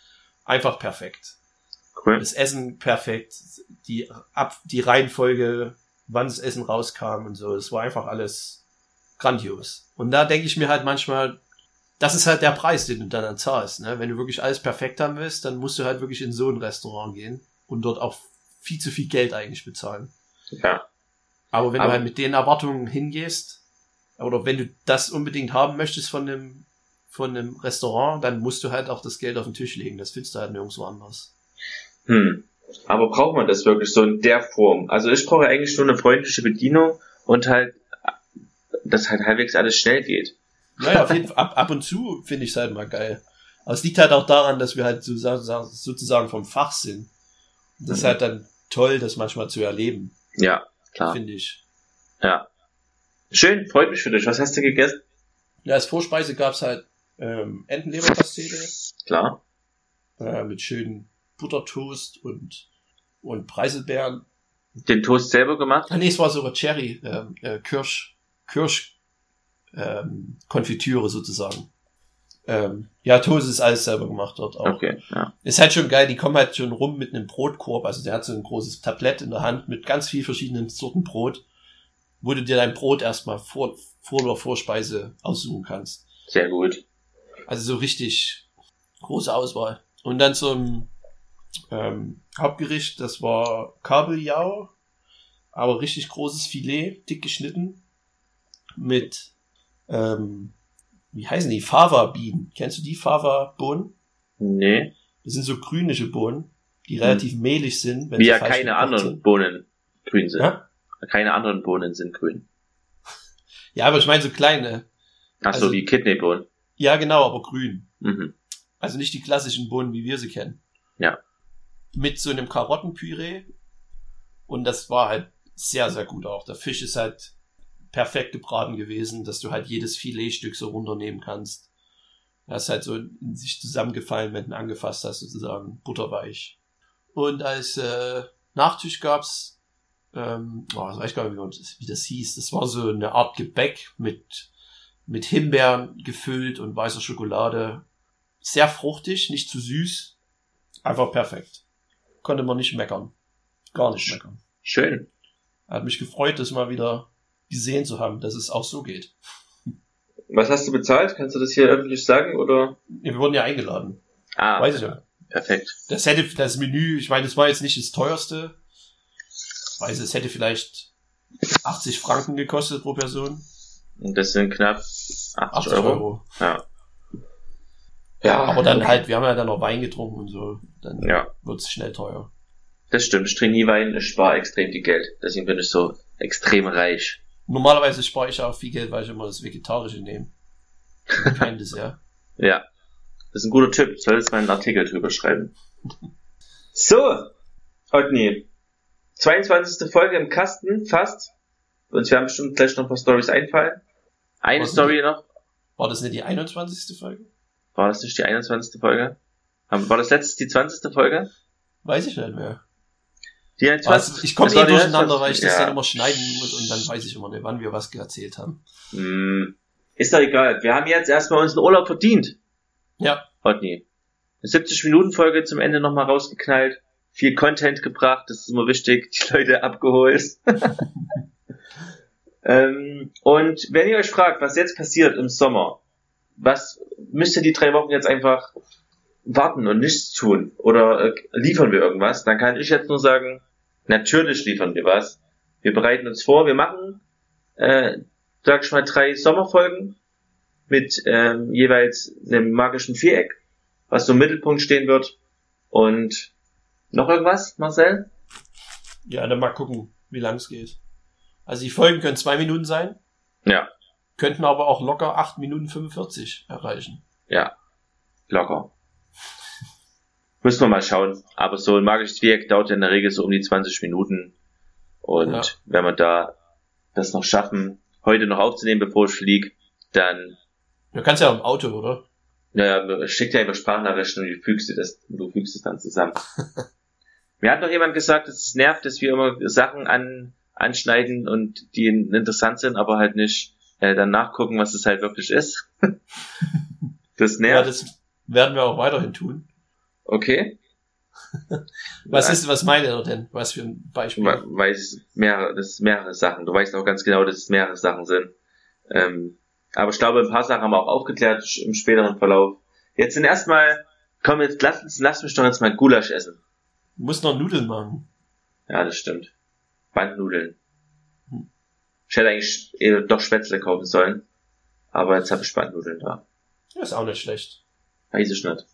Einfach perfekt. Cool. Das Essen perfekt, die, ab, die Reihenfolge, wann das Essen rauskam und so, das war einfach alles grandios. Und da denke ich mir halt manchmal, das ist halt der Preis, den du dann, dann zahlst. Ne? Wenn du wirklich alles perfekt haben willst, dann musst du halt wirklich in so ein Restaurant gehen und dort auch viel zu viel Geld eigentlich bezahlen. Ja. Aber wenn Aber- du halt mit den Erwartungen hingehst, oder wenn du das unbedingt haben möchtest von einem, von einem Restaurant, dann musst du halt auch das Geld auf den Tisch legen. Das findest du halt nirgendwo anders. Hm. Aber braucht man das wirklich so in der Form? Also ich brauche eigentlich nur eine freundliche Bedienung und halt, dass halt halbwegs alles schnell geht. Naja, auf jeden Fall, ab, ab und zu finde ich es halt mal geil. Aber es liegt halt auch daran, dass wir halt sozusagen, sozusagen vom Fach sind. Und das ist Mhm. halt dann toll, das manchmal zu erleben, Ja, klar. finde ich. Ja. Schön, freut mich für dich. Was hast du gegessen? Ja, als Vorspeise gab's halt ähm, Entenleberpastete Klar. äh, mit schönen Buttertoast und, und Preiselbeeren. Den Toast selber gemacht? Ah, nee, es war sogar Cherry, ähm, äh, Kirsch, Kirsch, ähm, Konfitüre sozusagen. Ähm, ja, Toast ist alles selber gemacht dort auch. Okay, ja. Ist halt schon geil, die kommen halt schon rum mit einem Brotkorb, also der hat so ein großes Tablett in der Hand mit ganz viel verschiedenen Sorten Brot, wo du dir dein Brot erstmal vor, vor der Vorspeise aussuchen kannst. Sehr gut. Also so richtig große Auswahl. Und dann zum ähm, Hauptgericht, das war Kabeljau, aber richtig großes Filet, dick geschnitten, mit, ähm, wie heißen die? Fava-Bienen. Kennst du die Fava-Bohnen? Nee. Das sind so grünische Bohnen, die relativ mehlig sind. Wenn Wie sie ja keine anderen sind. Bohnen grün sind. Ja? Keine anderen Bohnen sind grün. [LAUGHS] ja, aber ich meine so kleine. Ach so, Also- wie Kidneybohnen. Ja, genau, aber grün. Mhm. Also nicht die klassischen Bohnen, wie wir sie kennen. Ja. Mit so einem Karottenpüree. Und das war halt sehr, sehr gut auch. Der Fisch ist halt perfekt gebraten gewesen, dass du halt jedes Filetstück so runternehmen kannst. Das ist halt so in sich zusammengefallen, wenn du ihn angefasst hast, sozusagen butterweich. Und als äh, Nachtisch gab's, ähm, oh, ich weiß gar nicht, wie das- wie das hieß. Das war so eine Art Gebäck mit, mit Himbeeren gefüllt und weißer Schokolade. Sehr fruchtig, nicht zu süß. Einfach perfekt. Konnte man nicht meckern. Gar nicht meckern. Schön. Hat mich gefreut, das mal wieder gesehen zu haben, dass es auch so geht. Was hast du bezahlt? Kannst du das hier öffentlich sagen oder? Wir wurden ja eingeladen. Ah, Weiß ich ja. perfekt. Das hätte, das Menü, ich meine, das war jetzt nicht das teuerste. Weiß, es hätte vielleicht 80 Franken gekostet pro Person. Und das sind knapp 80, 80 Euro. Euro. Ja. Ja, Aber dann halt, wir haben ja dann noch Wein getrunken und so. Dann Ja, wird's schnell teuer. das stimmt. Ich trinke nie Wein, ich spare extrem viel Geld. Deswegen bin ich so extrem reich. Normalerweise spare ich auch viel Geld, weil ich immer das Vegetarische nehme. Kein Dessert. [LAUGHS] Ja. Das ist ein guter Tipp. Ich soll jetzt mal einen Artikel drüber schreiben. [LAUGHS] So, Otni. 22. Folge im Kasten, fast. Uns werden bestimmt gleich noch ein paar Stories einfallen. Eine Was Story noch. War das nicht die 21. Folge? War das nicht die 21. Folge? Haben- War das letztes die 20. Folge? Weiß ich nicht mehr. Die Also 21. ich komme eh durcheinander, weil 21. ich das ja. dann immer schneiden muss und dann weiß ich immer nicht, wann wir was erzählt haben. Hm, Ist doch egal. Wir haben jetzt erstmal unseren Urlaub verdient. Ja, Rodney. Eine 70-Minuten-Folge zum Ende nochmal rausgeknallt. Viel Content gebracht, das ist immer wichtig. Die Leute abgeholt. [LAUGHS] ähm, und wenn ihr euch fragt, was jetzt passiert im Sommer, was müsst ihr die drei Wochen jetzt einfach warten und nichts tun? Oder äh, liefern wir irgendwas? Dann kann ich jetzt nur sagen, natürlich liefern wir was. Wir bereiten uns vor, wir machen, äh, sag ich mal, drei Sommerfolgen mit ähm, jeweils einem magischen Viereck, was so im Mittelpunkt stehen wird. Und noch irgendwas, Marcel? ja, dann mal gucken, wie lang es geht. Also die Folgen können zwei Minuten sein, Ja, könnten aber auch locker 8 Minuten 45 erreichen. ja, locker. Müssen wir mal schauen. Aber so ein magisches Viereck dauert ja in der Regel so um die 20 Minuten. Und Ja. wenn wir da das noch schaffen, heute noch aufzunehmen, bevor ich fliege, dann Du kannst ja im Auto, oder? Naja, schick dir einfach Sprachnachrichten und du fügst dir das, du fügst es dann zusammen. [LAUGHS] Mir hat noch jemand gesagt, dass es nervt, dass wir immer Sachen an, anschneiden und die interessant sind, aber halt nicht äh, dann nachgucken, was es halt wirklich ist. [LAUGHS] das Ja, nervt. das werden wir auch weiterhin tun. Okay. [LAUGHS] Was ist, was meint er denn? Was für ein Beispiel? we- Weiß mehrere, das ist mehrere Sachen. Du weißt auch ganz genau, dass es mehrere Sachen sind. Ähm, aber ich glaube, ein paar Sachen haben wir auch aufgeklärt im späteren Verlauf. Jetzt sind erstmal, komm jetzt, lass, uns- lass mich doch jetzt mal Gulasch essen. Du musst noch Nudeln machen. Ja, das stimmt. Bandnudeln. Hm. Ich hätte eigentlich doch Spätzle kaufen sollen. Aber jetzt habe ich Bandnudeln da. Ja, ist auch nicht schlecht. Weiß ich nicht.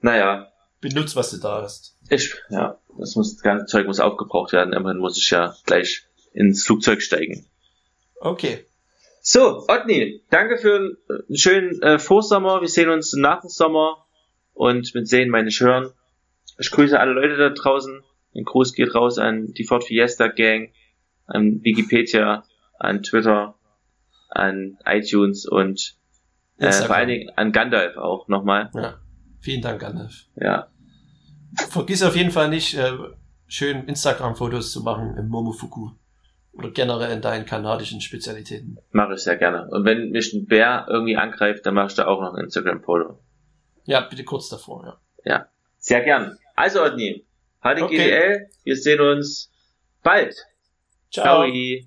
Naja, Benutz, was du da hast. ich, ja, das muss, das ganze Zeug muss aufgebraucht werden. Immerhin muss ich ja gleich ins Flugzeug steigen. Okay. So, Otni, danke für einen, äh, schönen äh, Vorsommer. Wir sehen uns nach dem Sommer. Und mit sehen meine ich hören. Ich grüße alle Leute da draußen. Ein Gruß geht raus an die Ford Fiesta Gang, an Wikipedia, an Twitter, an iTunes und äh, vor allen Dingen an Gandalf auch nochmal. Ja. Vielen Dank, Gandalf. Ja, Vergiss auf jeden Fall nicht, äh, schön Instagram-Fotos zu machen im Momofuku. Oder generell in deinen kanadischen Spezialitäten. mache ich sehr gerne. Und wenn mich ein Bär irgendwie angreift, dann mache ich da auch noch ein Instagram-Foto. Ja, bitte kurz davor, ja. Sehr gern. Also, Otni, HDGDL, wir sehen uns bald. Ciao. Ciao.